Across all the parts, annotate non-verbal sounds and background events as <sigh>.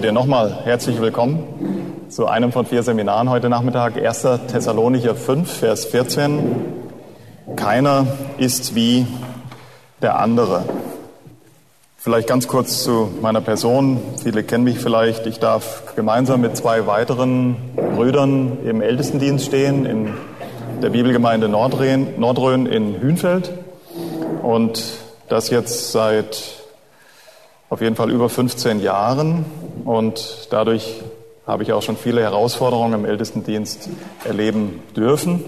Seid ihr nochmal herzlich willkommen zu einem von vier Seminaren heute Nachmittag, 1. Thessalonicher 5, Vers 14. Keiner ist wie der andere. Vielleicht ganz kurz zu meiner Person. Viele kennen mich vielleicht. Ich darf gemeinsam mit zwei weiteren Brüdern im Ältestendienst stehen in der Bibelgemeinde Nordrhein, in Hünfeld. Und das jetzt seit auf jeden Fall über 15 Jahren und dadurch habe ich auch schon viele Herausforderungen im Ältestendienst erleben dürfen.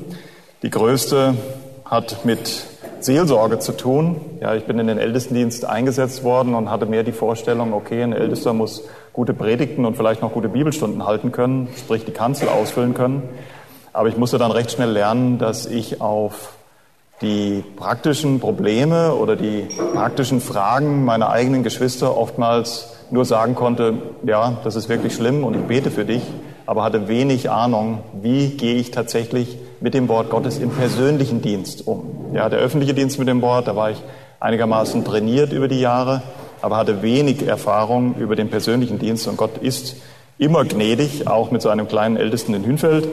Die größte hat mit Seelsorge zu tun. Ja, ich bin in den Ältestendienst eingesetzt worden und hatte mehr die Vorstellung, okay, ein Ältester muss gute Predigten und vielleicht noch gute Bibelstunden halten können, sprich die Kanzel ausfüllen können. Aber ich musste dann recht schnell lernen, dass ich auf die praktischen Probleme oder die praktischen Fragen meiner eigenen Geschwister oftmals nur sagen konnte, ja, das ist wirklich schlimm und ich bete für dich, aber hatte wenig Ahnung, wie gehe ich tatsächlich mit dem Wort Gottes im persönlichen Dienst um. Ja, der öffentliche Dienst mit dem Wort, da war ich einigermaßen trainiert über die Jahre, aber hatte wenig Erfahrung über den persönlichen Dienst und Gott ist immer gnädig, auch mit so einem kleinen Ältesten in Hünfeld.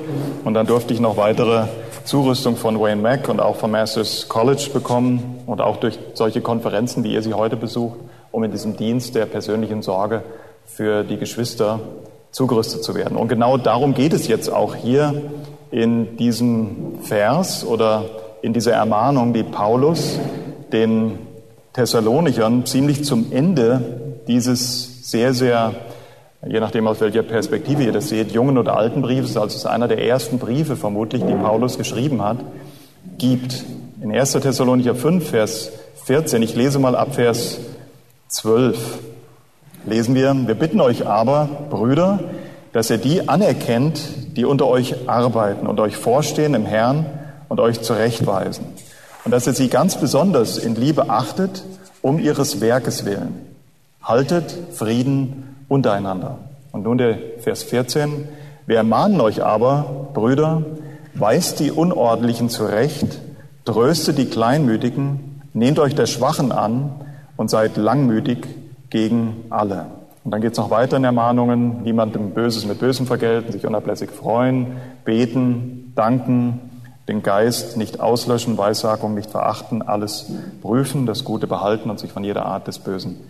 Und dann durfte ich noch weitere Zurüstung von Wayne Mack und auch vom Masters College bekommen und auch durch solche Konferenzen, wie ihr sie heute besucht, um in diesem Dienst der persönlichen Sorge für die Geschwister zugerüstet zu werden. Und genau darum geht es jetzt auch hier in diesem Vers oder in dieser Ermahnung, die Paulus den Thessalonichern ziemlich zum Ende dieses sehr, sehr je nachdem aus welcher Perspektive ihr das seht, jungen oder alten Briefes, also es ist einer der ersten Briefe vermutlich, die Paulus geschrieben hat, gibt. In 1. Thessalonicher 5, Vers 14, ich lese mal ab Vers 12, lesen wir, wir bitten euch aber, Brüder, dass ihr die anerkennt, die unter euch arbeiten und euch vorstehen im Herrn und euch zurechtweisen. Und dass ihr sie ganz besonders in Liebe achtet, um ihres Werkes willen. Haltet Frieden untereinander. Und nun der Vers 14. Wir ermahnen euch aber, Brüder, weist die Unordentlichen zurecht, tröstet die Kleinmütigen, nehmt euch der Schwachen an und seid langmütig gegen alle. Und dann geht es noch weiter in Ermahnungen, niemandem Böses mit Bösem vergelten, sich unablässig freuen, beten, danken, den Geist nicht auslöschen, Weissagung nicht verachten, alles prüfen, das Gute behalten und sich von jeder Art des Bösen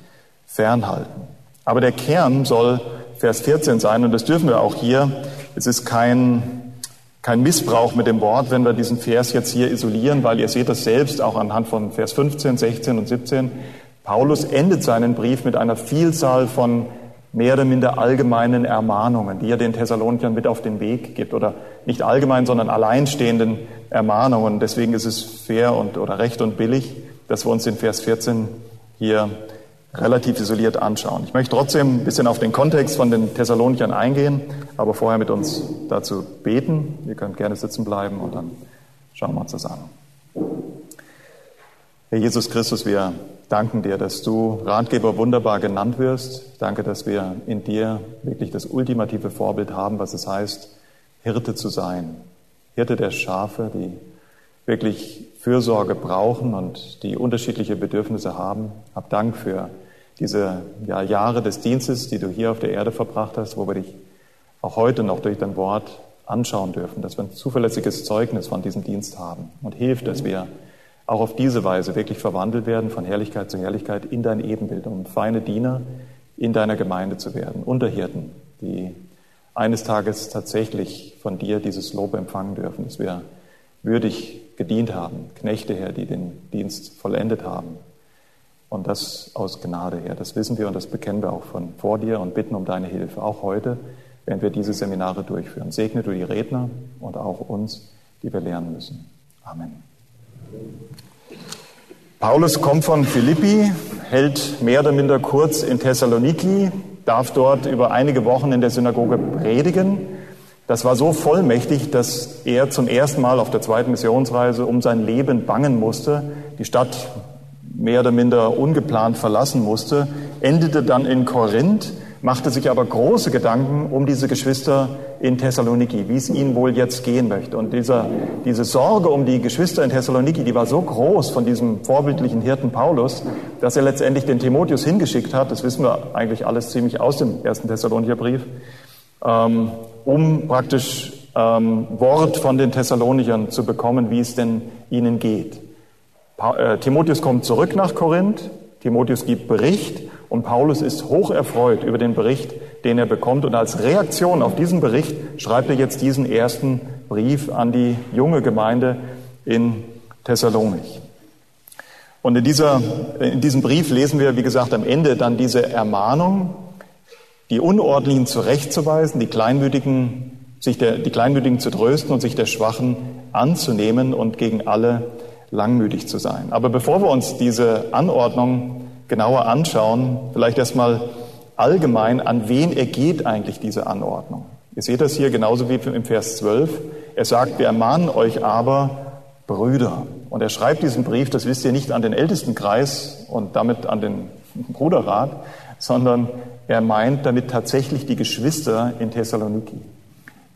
fernhalten. Aber der Kern soll Vers 14 sein und das dürfen wir auch hier. Es ist kein, kein Missbrauch mit dem Wort, wenn wir diesen Vers jetzt hier isolieren, weil ihr seht das selbst auch anhand von Vers 15, 16 und 17. Paulus endet seinen Brief mit einer Vielzahl von mehr oder minder allgemeinen Ermahnungen, die er den Thessalonichern mit auf den Weg gibt oder nicht allgemein, sondern alleinstehenden Ermahnungen. Deswegen ist es fair und oder recht und billig, dass wir uns den Vers 14 hier relativ isoliert anschauen. Ich möchte trotzdem ein bisschen auf den Kontext von den Thessalonichern eingehen, aber vorher mit uns dazu beten. Ihr könnt gerne sitzen bleiben und dann schauen wir uns das an. Herr Jesus Christus, wir danken dir, dass du Ratgeber wunderbar genannt wirst. danke, dass wir in dir wirklich das ultimative Vorbild haben, was es heißt, Hirte zu sein. Hirte der Schafe, die wirklich Fürsorge brauchen und die unterschiedliche Bedürfnisse haben. Hab Dank für diese ja, Jahre des Dienstes, die du hier auf der Erde verbracht hast, wo wir dich auch heute noch durch dein Wort anschauen dürfen, dass wir ein zuverlässiges Zeugnis von diesem Dienst haben und hilft, dass wir auch auf diese Weise wirklich verwandelt werden von Herrlichkeit zu Herrlichkeit in dein Ebenbild, um feine Diener in deiner Gemeinde zu werden, Unterhirten, die eines Tages tatsächlich von dir dieses Lob empfangen dürfen, dass wir würdig gedient haben, Knechte her, die den Dienst vollendet haben. Und das aus Gnade her. Das wissen wir und das bekennen wir auch von vor dir und bitten um deine Hilfe. Auch heute, wenn wir diese Seminare durchführen. Segne du die Redner und auch uns, die wir lernen müssen. Amen. Paulus kommt von Philippi, hält mehr oder minder kurz in Thessaloniki darf dort über einige Wochen in der Synagoge predigen. Das war so vollmächtig, dass er zum ersten Mal auf der zweiten Missionsreise um sein Leben bangen musste, die Stadt mehr oder minder ungeplant verlassen musste, endete dann in Korinth machte sich aber große Gedanken um diese Geschwister in Thessaloniki, wie es ihnen wohl jetzt gehen möchte. Und dieser, diese Sorge um die Geschwister in Thessaloniki, die war so groß von diesem vorbildlichen Hirten Paulus, dass er letztendlich den Timotheus hingeschickt hat, das wissen wir eigentlich alles ziemlich aus dem ersten Thessalonicher Brief, ähm, um praktisch ähm, Wort von den Thessalonichern zu bekommen, wie es denn ihnen geht. Pa äh, Timotheus kommt zurück nach Korinth, Timotheus gibt Bericht und Paulus ist hoch erfreut über den Bericht, den er bekommt. Und als Reaktion auf diesen Bericht schreibt er jetzt diesen ersten Brief an die junge Gemeinde in Thessalonich. Und in, dieser, in diesem Brief lesen wir, wie gesagt, am Ende dann diese Ermahnung, die Unordentlichen zurechtzuweisen, die Kleinmütigen, sich der, die Kleinmütigen zu trösten und sich der Schwachen anzunehmen und gegen alle langmütig zu sein. Aber bevor wir uns diese Anordnung genauer anschauen, vielleicht erstmal allgemein, an wen ergeht eigentlich diese Anordnung. Ihr seht das hier genauso wie im Vers 12. Er sagt, wir ermahnen euch aber Brüder. Und er schreibt diesen Brief, das wisst ihr, nicht an den Ältestenkreis und damit an den Bruderrat, sondern er meint damit tatsächlich die Geschwister in Thessaloniki.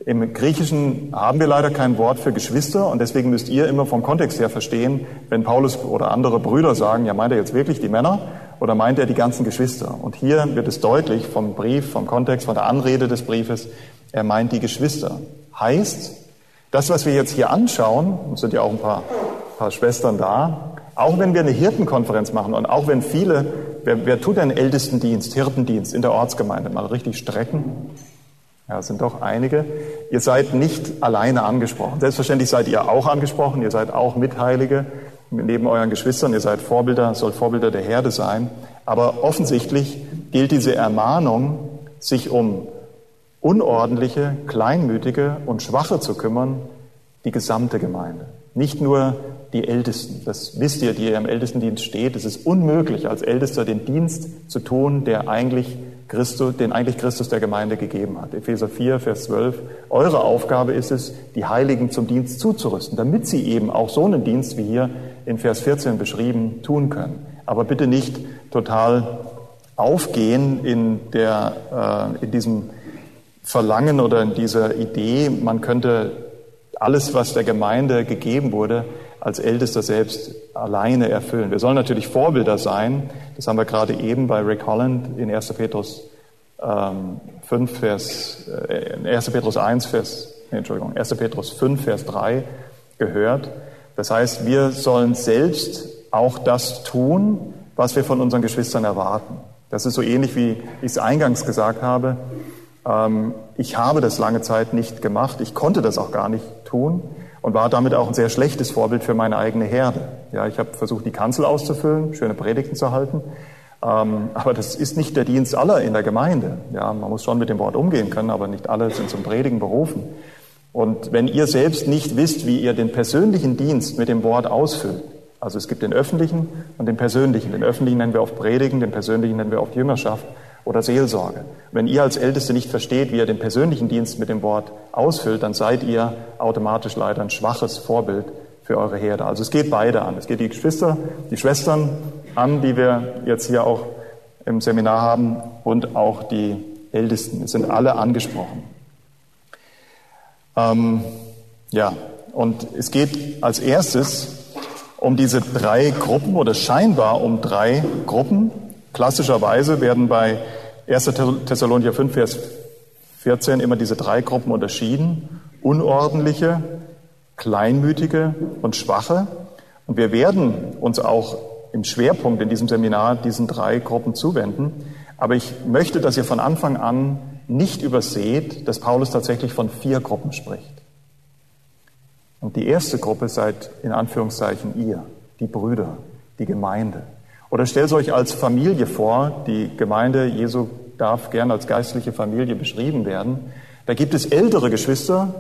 Im Griechischen haben wir leider kein Wort für Geschwister und deswegen müsst ihr immer vom Kontext her verstehen, wenn Paulus oder andere Brüder sagen, ja, meint er jetzt wirklich die Männer oder meint er die ganzen Geschwister? Und hier wird es deutlich vom Brief, vom Kontext, von der Anrede des Briefes, er meint die Geschwister. Heißt, das, was wir jetzt hier anschauen, es sind ja auch ein paar, paar Schwestern da, auch wenn wir eine Hirtenkonferenz machen und auch wenn viele, wer, wer tut denn Ältestendienst, Hirtendienst in der Ortsgemeinde, mal richtig strecken? Ja, es sind doch einige. Ihr seid nicht alleine angesprochen. Selbstverständlich seid ihr auch angesprochen. Ihr seid auch Mitheilige neben euren Geschwistern. Ihr seid Vorbilder, sollt Vorbilder der Herde sein. Aber offensichtlich gilt diese Ermahnung, sich um unordentliche, kleinmütige und Schwache zu kümmern, die gesamte Gemeinde. Nicht nur die Ältesten. Das wisst ihr, die ihr im Ältestendienst steht. Es ist unmöglich, als Ältester den Dienst zu tun, der eigentlich Christus, den eigentlich Christus der Gemeinde gegeben hat. Epheser 4, Vers 12. Eure Aufgabe ist es, die Heiligen zum Dienst zuzurüsten, damit sie eben auch so einen Dienst wie hier in Vers 14 beschrieben tun können. Aber bitte nicht total aufgehen in, der, äh, in diesem Verlangen oder in dieser Idee, man könnte alles, was der Gemeinde gegeben wurde, als Ältester selbst alleine erfüllen. Wir sollen natürlich Vorbilder sein. Das haben wir gerade eben bei Rick Holland in 1. Petrus ähm, 5, Vers, äh, 1. Petrus 1, Vers, nee, Entschuldigung, 1. Petrus 5, Vers 3 gehört. Das heißt, wir sollen selbst auch das tun, was wir von unseren Geschwistern erwarten. Das ist so ähnlich, wie ich es eingangs gesagt habe. Ähm, ich habe das lange Zeit nicht gemacht. Ich konnte das auch gar nicht tun und war damit auch ein sehr schlechtes Vorbild für meine eigene Herde. Ja, ich habe versucht, die Kanzel auszufüllen, schöne Predigten zu halten, ähm, aber das ist nicht der Dienst aller in der Gemeinde. Ja, man muss schon mit dem Wort umgehen können, aber nicht alle sind zum Predigen berufen. Und wenn ihr selbst nicht wisst, wie ihr den persönlichen Dienst mit dem Wort ausfüllt, also es gibt den öffentlichen und den persönlichen. Den öffentlichen nennen wir oft Predigen, den persönlichen nennen wir oft Jüngerschaft oder Seelsorge. Wenn ihr als Älteste nicht versteht, wie ihr den persönlichen Dienst mit dem Wort ausfüllt, dann seid ihr automatisch leider ein schwaches Vorbild für eure Herde. Also es geht beide an. Es geht die Geschwister, die Schwestern an, die wir jetzt hier auch im Seminar haben, und auch die Ältesten. Es sind alle angesprochen. Ähm, ja, und es geht als erstes um diese drei Gruppen oder scheinbar um drei Gruppen. Klassischerweise werden bei 1. Thessalonicher 5, Vers 14 immer diese drei Gruppen unterschieden. Unordentliche, kleinmütige und schwache. Und wir werden uns auch im Schwerpunkt in diesem Seminar diesen drei Gruppen zuwenden. Aber ich möchte, dass ihr von Anfang an nicht überseht, dass Paulus tatsächlich von vier Gruppen spricht. Und die erste Gruppe seid in Anführungszeichen ihr, die Brüder, die Gemeinde. Oder stellt es euch als Familie vor, die Gemeinde Jesu darf gern als geistliche Familie beschrieben werden. Da gibt es ältere Geschwister,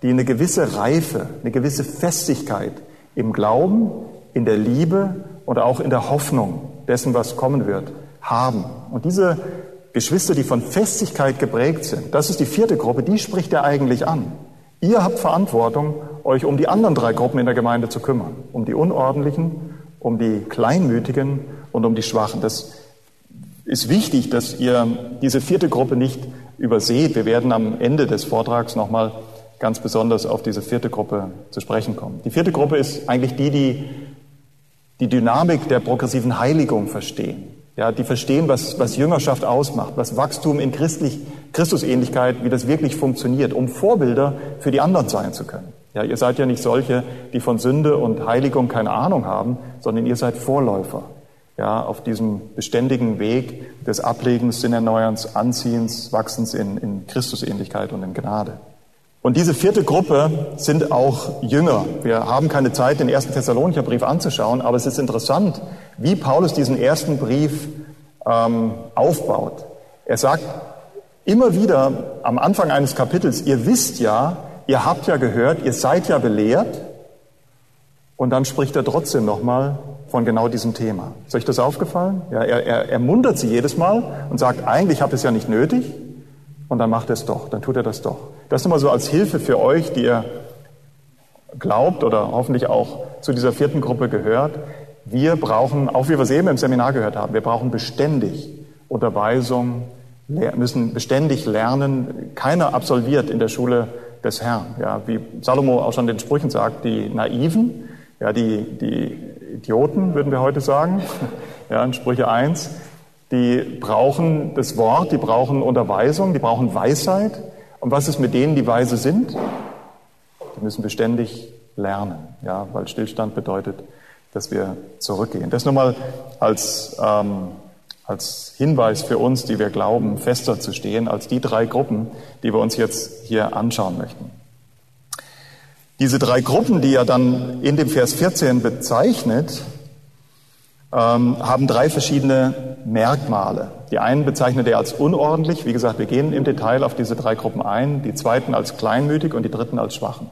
die eine gewisse Reife, eine gewisse Festigkeit im Glauben, in der Liebe oder auch in der Hoffnung dessen, was kommen wird, haben. Und diese Geschwister, die von Festigkeit geprägt sind, das ist die vierte Gruppe, die spricht er eigentlich an. Ihr habt Verantwortung, euch um die anderen drei Gruppen in der Gemeinde zu kümmern. Um die Unordentlichen, um die Kleinmütigen und um die Schwachen. Das ist wichtig, dass ihr diese vierte Gruppe nicht überseht. Wir werden am Ende des Vortrags nochmal ganz besonders auf diese vierte Gruppe zu sprechen kommen. Die vierte Gruppe ist eigentlich die, die die Dynamik der progressiven Heiligung verstehen. Ja, die verstehen, was, was Jüngerschaft ausmacht, was Wachstum in Christlich, Christusähnlichkeit, wie das wirklich funktioniert, um Vorbilder für die anderen sein zu können. Ja, ihr seid ja nicht solche, die von Sünde und Heiligung keine Ahnung haben, sondern ihr seid Vorläufer. Ja, auf diesem beständigen Weg des Ablegens, Sinerneuerns, Anziehens, Wachsens in, in Christusähnlichkeit und in Gnade. Und diese vierte Gruppe sind auch Jünger. Wir haben keine Zeit, den ersten Thessalonicher Brief anzuschauen, aber es ist interessant, wie Paulus diesen ersten Brief ähm, aufbaut. Er sagt immer wieder am Anfang eines Kapitels, ihr wisst ja, ihr habt ja gehört, ihr seid ja belehrt. Und dann spricht er trotzdem nochmal von genau diesem Thema. Ist euch das aufgefallen? Ja, er, er, er muntert sie jedes Mal und sagt, eigentlich habt ihr es ja nicht nötig. Und dann macht er es doch, dann tut er das doch. Das immer so als Hilfe für euch, die ihr glaubt oder hoffentlich auch zu dieser vierten Gruppe gehört. Wir brauchen, auch wie wir es eben im Seminar gehört haben, wir brauchen beständig Unterweisung, müssen beständig lernen. Keiner absolviert in der Schule des Herrn. Ja, wie Salomo auch schon in den Sprüchen sagt, die Naiven, ja, die, die Idioten, würden wir heute sagen, <laughs> ja, in Sprüche 1, die brauchen das Wort, die brauchen Unterweisung, die brauchen Weisheit. Und was ist mit denen, die weise sind? Die müssen beständig lernen, ja, weil Stillstand bedeutet, dass wir zurückgehen. Das nur mal als, ähm, als Hinweis für uns, die wir glauben, fester zu stehen als die drei Gruppen, die wir uns jetzt hier anschauen möchten. Diese drei Gruppen, die er dann in dem Vers 14 bezeichnet, ähm, haben drei verschiedene Merkmale. Die einen bezeichnet er als unordentlich. Wie gesagt, wir gehen im Detail auf diese drei Gruppen ein. Die zweiten als kleinmütig und die dritten als schwachen.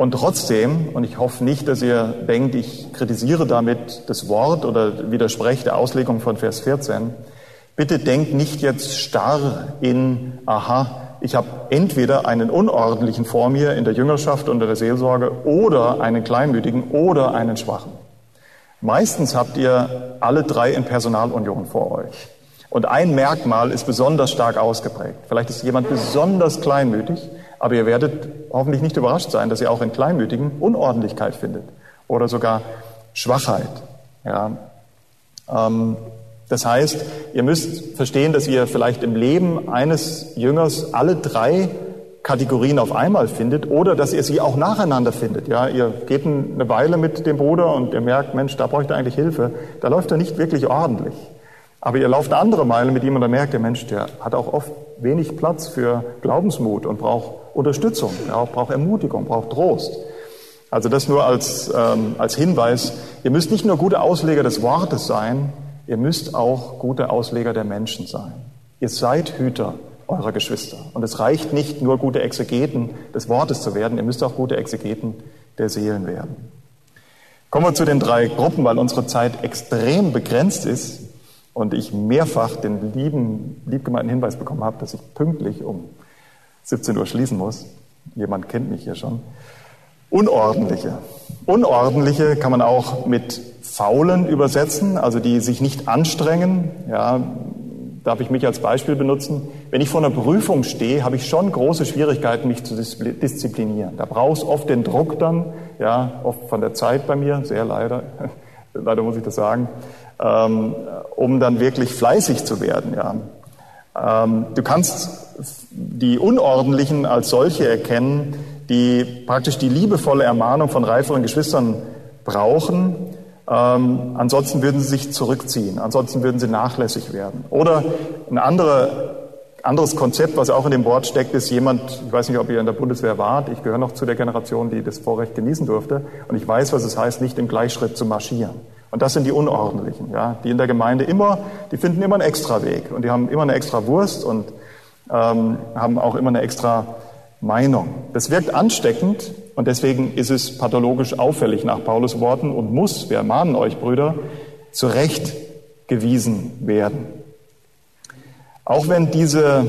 Und trotzdem, und ich hoffe nicht, dass ihr denkt, ich kritisiere damit das Wort oder widerspreche der Auslegung von Vers 14, bitte denkt nicht jetzt starr in, aha, ich habe entweder einen Unordentlichen vor mir in der Jüngerschaft unter der Seelsorge oder einen Kleinmütigen oder einen Schwachen. Meistens habt ihr alle drei in Personalunion vor euch. Und ein Merkmal ist besonders stark ausgeprägt. Vielleicht ist jemand besonders kleinmütig, aber ihr werdet hoffentlich nicht überrascht sein, dass ihr auch in Kleinmütigen Unordentlichkeit findet oder sogar Schwachheit. Ja. Ähm, das heißt, ihr müsst verstehen, dass ihr vielleicht im Leben eines Jüngers alle drei Kategorien auf einmal findet oder dass ihr sie auch nacheinander findet. Ja, ihr geht eine Weile mit dem Bruder und ihr merkt, Mensch, da bräuchte eigentlich Hilfe. Da läuft er nicht wirklich ordentlich. Aber ihr lauft eine andere Meile mit ihm und dann merkt ihr, Mensch, der hat auch oft wenig Platz für Glaubensmut und braucht Unterstützung, ja, braucht Ermutigung, braucht Trost. Also das nur als, ähm, als Hinweis. Ihr müsst nicht nur gute Ausleger des Wortes sein, ihr müsst auch gute Ausleger der Menschen sein. Ihr seid Hüter eurer Geschwister. Und es reicht nicht nur gute Exegeten des Wortes zu werden, ihr müsst auch gute Exegeten der Seelen werden. Kommen wir zu den drei Gruppen, weil unsere Zeit extrem begrenzt ist und ich mehrfach den lieben, liebgemeinten Hinweis bekommen habe, dass ich pünktlich um 17 Uhr schließen muss. Jemand kennt mich hier schon. Unordentliche. Unordentliche kann man auch mit Faulen übersetzen, also die sich nicht anstrengen, ja, darf ich mich als Beispiel benutzen. Wenn ich vor einer Prüfung stehe, habe ich schon große Schwierigkeiten, mich zu disziplinieren. Da brauchst oft den Druck dann, ja, oft von der Zeit bei mir, sehr leider, <laughs> leider muss ich das sagen, ähm, um dann wirklich fleißig zu werden, ja. Ähm, du kannst die Unordentlichen als solche erkennen, die praktisch die liebevolle Ermahnung von reiferen Geschwistern brauchen, ähm, ansonsten würden sie sich zurückziehen, ansonsten würden sie nachlässig werden. Oder ein andere, anderes Konzept, was auch in dem Wort steckt, ist jemand, ich weiß nicht, ob ihr in der Bundeswehr wart, ich gehöre noch zu der Generation, die das Vorrecht genießen durfte, und ich weiß, was es heißt, nicht im Gleichschritt zu marschieren. Und das sind die Unordentlichen, ja, die in der Gemeinde immer, die finden immer einen extra Weg und die haben immer eine extra Wurst und ähm, haben auch immer eine extra Meinung. Das wirkt ansteckend und deswegen ist es pathologisch auffällig nach Paulus Worten und muss, wir ermahnen euch Brüder, zurechtgewiesen werden. Auch wenn diese,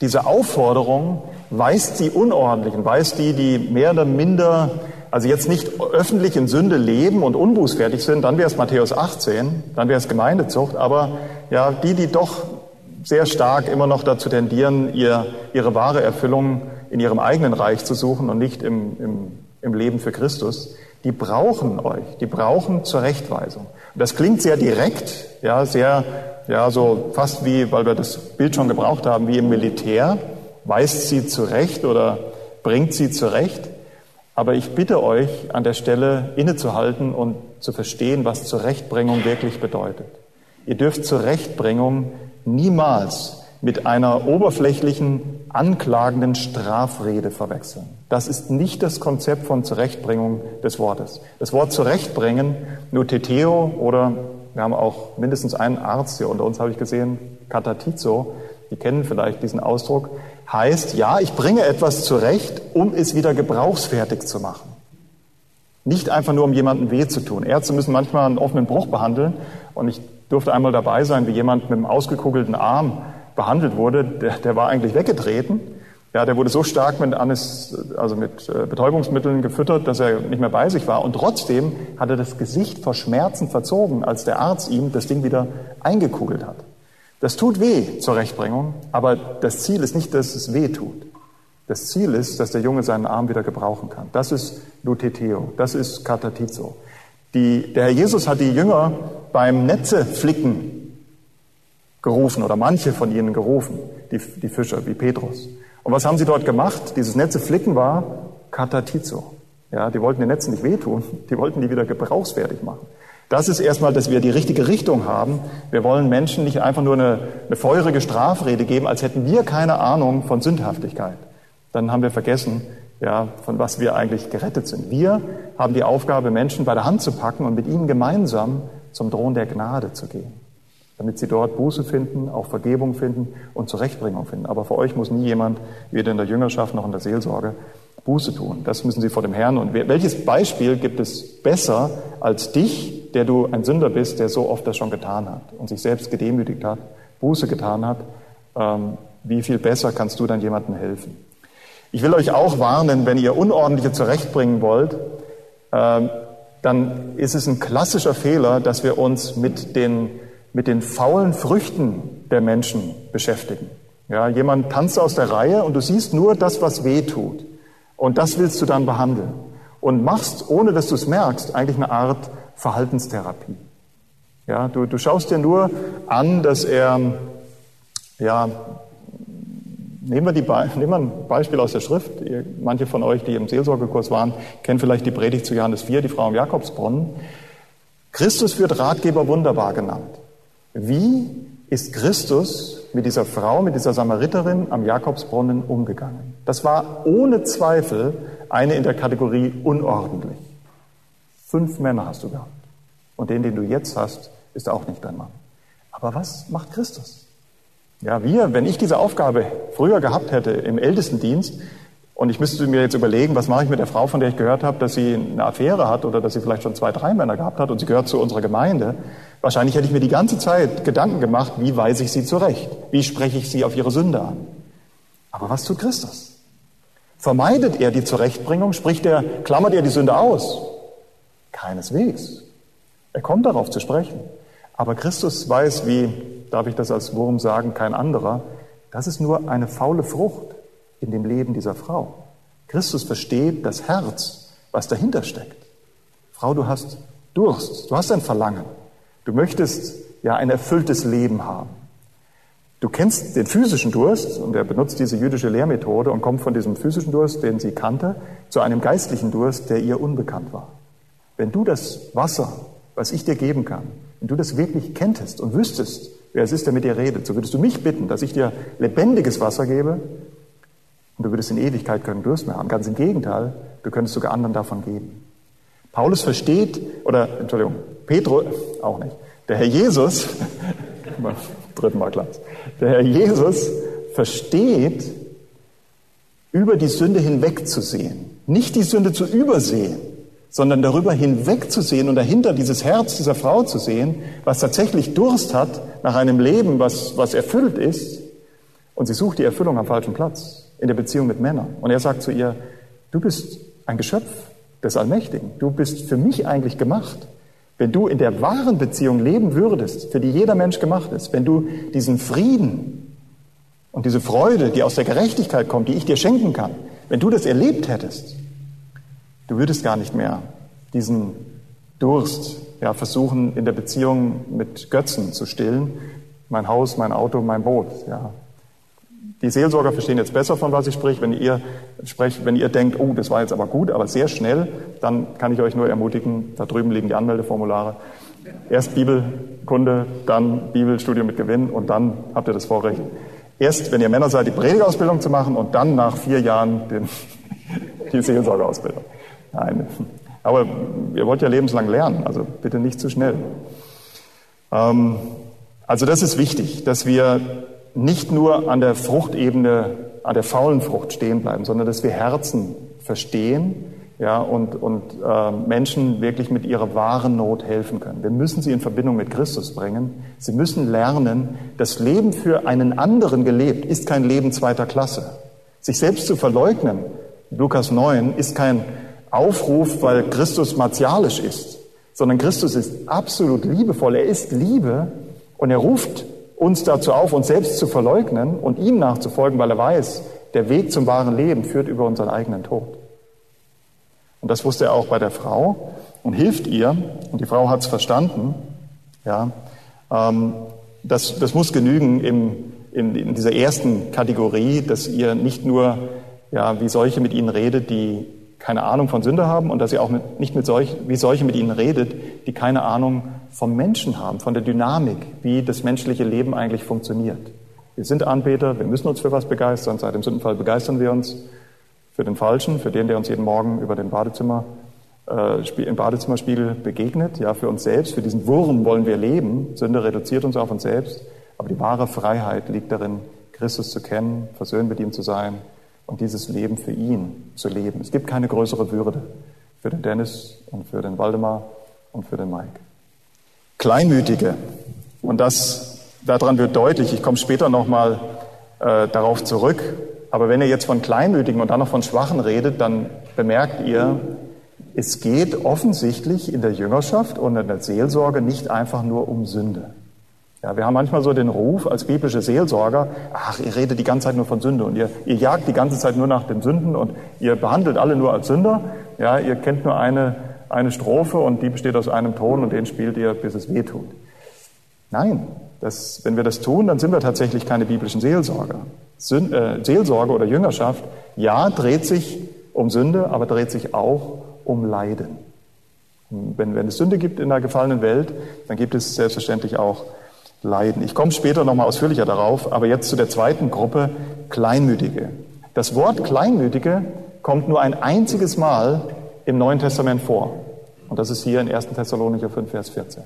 diese Aufforderung weist die Unordentlichen, weist die, die mehr oder minder, also jetzt nicht öffentlich in Sünde leben und unbußfertig sind, dann wäre es Matthäus 18, dann wäre es Gemeindezucht, aber ja, die, die doch sehr stark immer noch dazu tendieren, ihr, ihre wahre Erfüllung in ihrem eigenen Reich zu suchen und nicht im, im, im Leben für Christus, die brauchen euch, die brauchen Zurechtweisung. Und das klingt sehr direkt, ja, sehr, ja, so fast wie, weil wir das Bild schon gebraucht haben, wie im Militär, weist sie zurecht oder bringt sie zurecht. Aber ich bitte euch an der Stelle innezuhalten und zu verstehen, was Zurechtbringung wirklich bedeutet. Ihr dürft Zurechtbringung niemals mit einer oberflächlichen, anklagenden Strafrede verwechseln. Das ist nicht das Konzept von Zurechtbringung des Wortes. Das Wort Zurechtbringen, Nuteteo oder wir haben auch mindestens einen Arzt hier unter uns, habe ich gesehen, Katatizo, die kennen vielleicht diesen Ausdruck, heißt, ja, ich bringe etwas zurecht, um es wieder gebrauchsfertig zu machen. Nicht einfach nur, um jemandem weh zu tun. Ärzte müssen manchmal einen offenen Bruch behandeln und ich durfte einmal dabei sein, wie jemand mit einem ausgekugelten Arm behandelt wurde. Der, der war eigentlich weggetreten. Ja, der wurde so stark mit, Anis, also mit äh, Betäubungsmitteln gefüttert, dass er nicht mehr bei sich war. Und trotzdem hat er das Gesicht vor Schmerzen verzogen, als der Arzt ihm das Ding wieder eingekugelt hat. Das tut weh zur Rechtbringung, aber das Ziel ist nicht, dass es weh tut. Das Ziel ist, dass der Junge seinen Arm wieder gebrauchen kann. Das ist Luteteo, das ist Katatizo. Die, der Herr Jesus hat die Jünger beim Netzeflicken gerufen oder manche von ihnen gerufen, die, die Fischer wie Petrus. Und was haben sie dort gemacht? Dieses Netzeflicken war Katatizo. Ja, die wollten den Netzen nicht wehtun, die wollten die wieder gebrauchsfertig machen. Das ist erstmal, dass wir die richtige Richtung haben. Wir wollen Menschen nicht einfach nur eine, eine feurige Strafrede geben, als hätten wir keine Ahnung von Sündhaftigkeit. Dann haben wir vergessen, ja, von was wir eigentlich gerettet sind. Wir haben die Aufgabe, Menschen bei der Hand zu packen und mit ihnen gemeinsam zum Thron der Gnade zu gehen, damit sie dort Buße finden, auch Vergebung finden und Zurechtbringung finden. Aber für euch muss nie jemand, weder in der Jüngerschaft noch in der Seelsorge, Buße tun. Das müssen sie vor dem Herrn. Und welches Beispiel gibt es besser als dich, der du ein Sünder bist, der so oft das schon getan hat und sich selbst gedemütigt hat, Buße getan hat, ähm, wie viel besser kannst du dann jemandem helfen? Ich will euch auch warnen, wenn ihr Unordentliche zurechtbringen wollt, ähm, dann ist es ein klassischer Fehler, dass wir uns mit den, mit den faulen Früchten der Menschen beschäftigen. Ja, jemand tanzt aus der Reihe und du siehst nur das, was weh tut. Und das willst du dann behandeln. Und machst, ohne dass du es merkst, eigentlich eine Art Verhaltenstherapie. Ja, du, du schaust dir nur an, dass er, ja, nehmen wir, die, <laughs> nehmen wir ein Beispiel aus der Schrift. Manche von euch, die im Seelsorgekurs waren, kennen vielleicht die Predigt zu Johannes 4, die Frau am Jakobsbrunnen. Christus wird Ratgeber wunderbar genannt. Wie ist Christus mit dieser Frau, mit dieser Samariterin am Jakobsbrunnen umgegangen? Das war ohne Zweifel eine in der Kategorie unordentlich. Fünf Männer hast du gehabt. Und den, den du jetzt hast, ist auch nicht dein Mann. Aber was macht Christus? Ja, wir, wenn ich diese Aufgabe früher gehabt hätte im Ältestendienst, und ich müsste mir jetzt überlegen, was mache ich mit der Frau, von der ich gehört habe, dass sie eine Affäre hat oder dass sie vielleicht schon zwei, drei Männer gehabt hat und sie gehört zu unserer Gemeinde. Wahrscheinlich hätte ich mir die ganze Zeit Gedanken gemacht, wie weise ich sie zurecht? Wie spreche ich sie auf ihre Sünde an? Aber was tut Christus? Vermeidet er die Zurechtbringung? Spricht er, klammert er die Sünde aus? Keineswegs. Er kommt darauf zu sprechen. Aber Christus weiß, wie, darf ich das als Wurm sagen, kein anderer, das ist nur eine faule Frucht in dem Leben dieser Frau. Christus versteht das Herz, was dahinter steckt. Frau, du hast Durst, du hast ein Verlangen. Du möchtest ja ein erfülltes Leben haben. Du kennst den physischen Durst und er benutzt diese jüdische Lehrmethode und kommt von diesem physischen Durst, den sie kannte, zu einem geistlichen Durst, der ihr unbekannt war. Wenn du das Wasser, was ich dir geben kann, wenn du das wirklich kenntest und wüsstest, wer es ist, der mit dir redet, so würdest du mich bitten, dass ich dir lebendiges Wasser gebe und du würdest in Ewigkeit keinen Durst mehr haben. Ganz im Gegenteil, du könntest sogar anderen davon geben. Paulus versteht, oder Entschuldigung, Petro, auch nicht, der Herr Jesus, <laughs> dritten Mal Glanz, der Herr Jesus versteht, über die Sünde hinwegzusehen, nicht die Sünde zu übersehen, sondern darüber hinwegzusehen und dahinter dieses Herz dieser Frau zu sehen, was tatsächlich Durst hat nach einem Leben, was, was erfüllt ist. Und sie sucht die Erfüllung am falschen Platz, in der Beziehung mit Männern. Und er sagt zu ihr, du bist ein Geschöpf des Allmächtigen. Du bist für mich eigentlich gemacht. Wenn du in der wahren Beziehung leben würdest, für die jeder Mensch gemacht ist, wenn du diesen Frieden und diese Freude, die aus der Gerechtigkeit kommt, die ich dir schenken kann, wenn du das erlebt hättest, Du würdest gar nicht mehr diesen Durst ja, versuchen, in der Beziehung mit Götzen zu stillen. Mein Haus, mein Auto, mein Boot. Ja. Die Seelsorger verstehen jetzt besser, von was ich spreche. Wenn ihr sprecht, wenn ihr denkt, oh, das war jetzt aber gut, aber sehr schnell, dann kann ich euch nur ermutigen, da drüben liegen die Anmeldeformulare. Erst Bibelkunde, dann Bibelstudium mit Gewinn und dann habt ihr das Vorrecht. Erst, wenn ihr Männer seid, die Predigerausbildung zu machen und dann nach vier Jahren den, <laughs> die Seelsorgerausbildung. Nein, aber ihr wollt ja lebenslang lernen, also bitte nicht zu schnell. Ähm, also das ist wichtig, dass wir nicht nur an der Fruchtebene, an der faulen Frucht stehen bleiben, sondern dass wir Herzen verstehen ja, und, und äh, Menschen wirklich mit ihrer wahren Not helfen können. Wir müssen sie in Verbindung mit Christus bringen. Sie müssen lernen, das Leben für einen anderen gelebt ist kein Leben zweiter Klasse. Sich selbst zu verleugnen, Lukas 9, ist kein Aufruf, weil Christus martialisch ist, sondern Christus ist absolut liebevoll. Er ist Liebe und er ruft uns dazu auf, uns selbst zu verleugnen und ihm nachzufolgen, weil er weiß, der Weg zum wahren Leben führt über unseren eigenen Tod. Und das wusste er auch bei der Frau und hilft ihr. Und die Frau hat es verstanden. Ja, ähm, das, das muss genügen im, in, in dieser ersten Kategorie, dass ihr nicht nur ja, wie solche mit ihnen redet, die keine Ahnung von Sünde haben und dass ihr auch mit, nicht mit solch, wie solche mit ihnen redet, die keine Ahnung vom Menschen haben, von der Dynamik, wie das menschliche Leben eigentlich funktioniert. Wir sind Anbeter, wir müssen uns für was begeistern. Seit dem Sündenfall begeistern wir uns für den Falschen, für den, der uns jeden Morgen über den Badezimmer, äh, im Badezimmerspiegel begegnet. Ja, für uns selbst, für diesen Wurm wollen wir leben. Sünde reduziert uns auf uns selbst. Aber die wahre Freiheit liegt darin, Christus zu kennen, versöhnt mit ihm zu sein und dieses Leben für ihn zu leben. Es gibt keine größere Würde für den Dennis und für den Waldemar und für den Mike. Kleinmütige, und das, daran wird deutlich, ich komme später nochmal äh, darauf zurück, aber wenn ihr jetzt von Kleinmütigen und dann noch von Schwachen redet, dann bemerkt ihr, es geht offensichtlich in der Jüngerschaft und in der Seelsorge nicht einfach nur um Sünde. Ja, wir haben manchmal so den Ruf als biblische Seelsorger, ach, ihr redet die ganze Zeit nur von Sünde und ihr, ihr jagt die ganze Zeit nur nach den Sünden und ihr behandelt alle nur als Sünder. Ja, ihr kennt nur eine, eine Strophe und die besteht aus einem Ton und den spielt ihr, bis es weh tut. Nein, das, wenn wir das tun, dann sind wir tatsächlich keine biblischen Seelsorger. Sün, äh, Seelsorge oder Jüngerschaft, ja, dreht sich um Sünde, aber dreht sich auch um Leiden. Wenn, wenn es Sünde gibt in der gefallenen Welt, dann gibt es selbstverständlich auch leiden. Ich komme später nochmal ausführlicher darauf, aber jetzt zu der zweiten Gruppe, Kleinmütige. Das Wort Kleinmütige kommt nur ein einziges Mal im Neuen Testament vor. Und das ist hier in 1. Thessalonicher 5, Vers 14.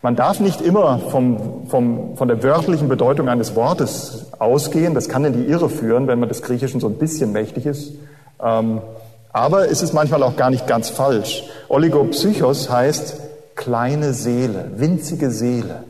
Man darf nicht immer vom, vom, von der wörtlichen Bedeutung eines Wortes ausgehen. Das kann in die Irre führen, wenn man des Griechischen so ein bisschen mächtig ist. Ähm, aber es ist manchmal auch gar nicht ganz falsch. Oligopsychos heißt kleine Seele, winzige Seele.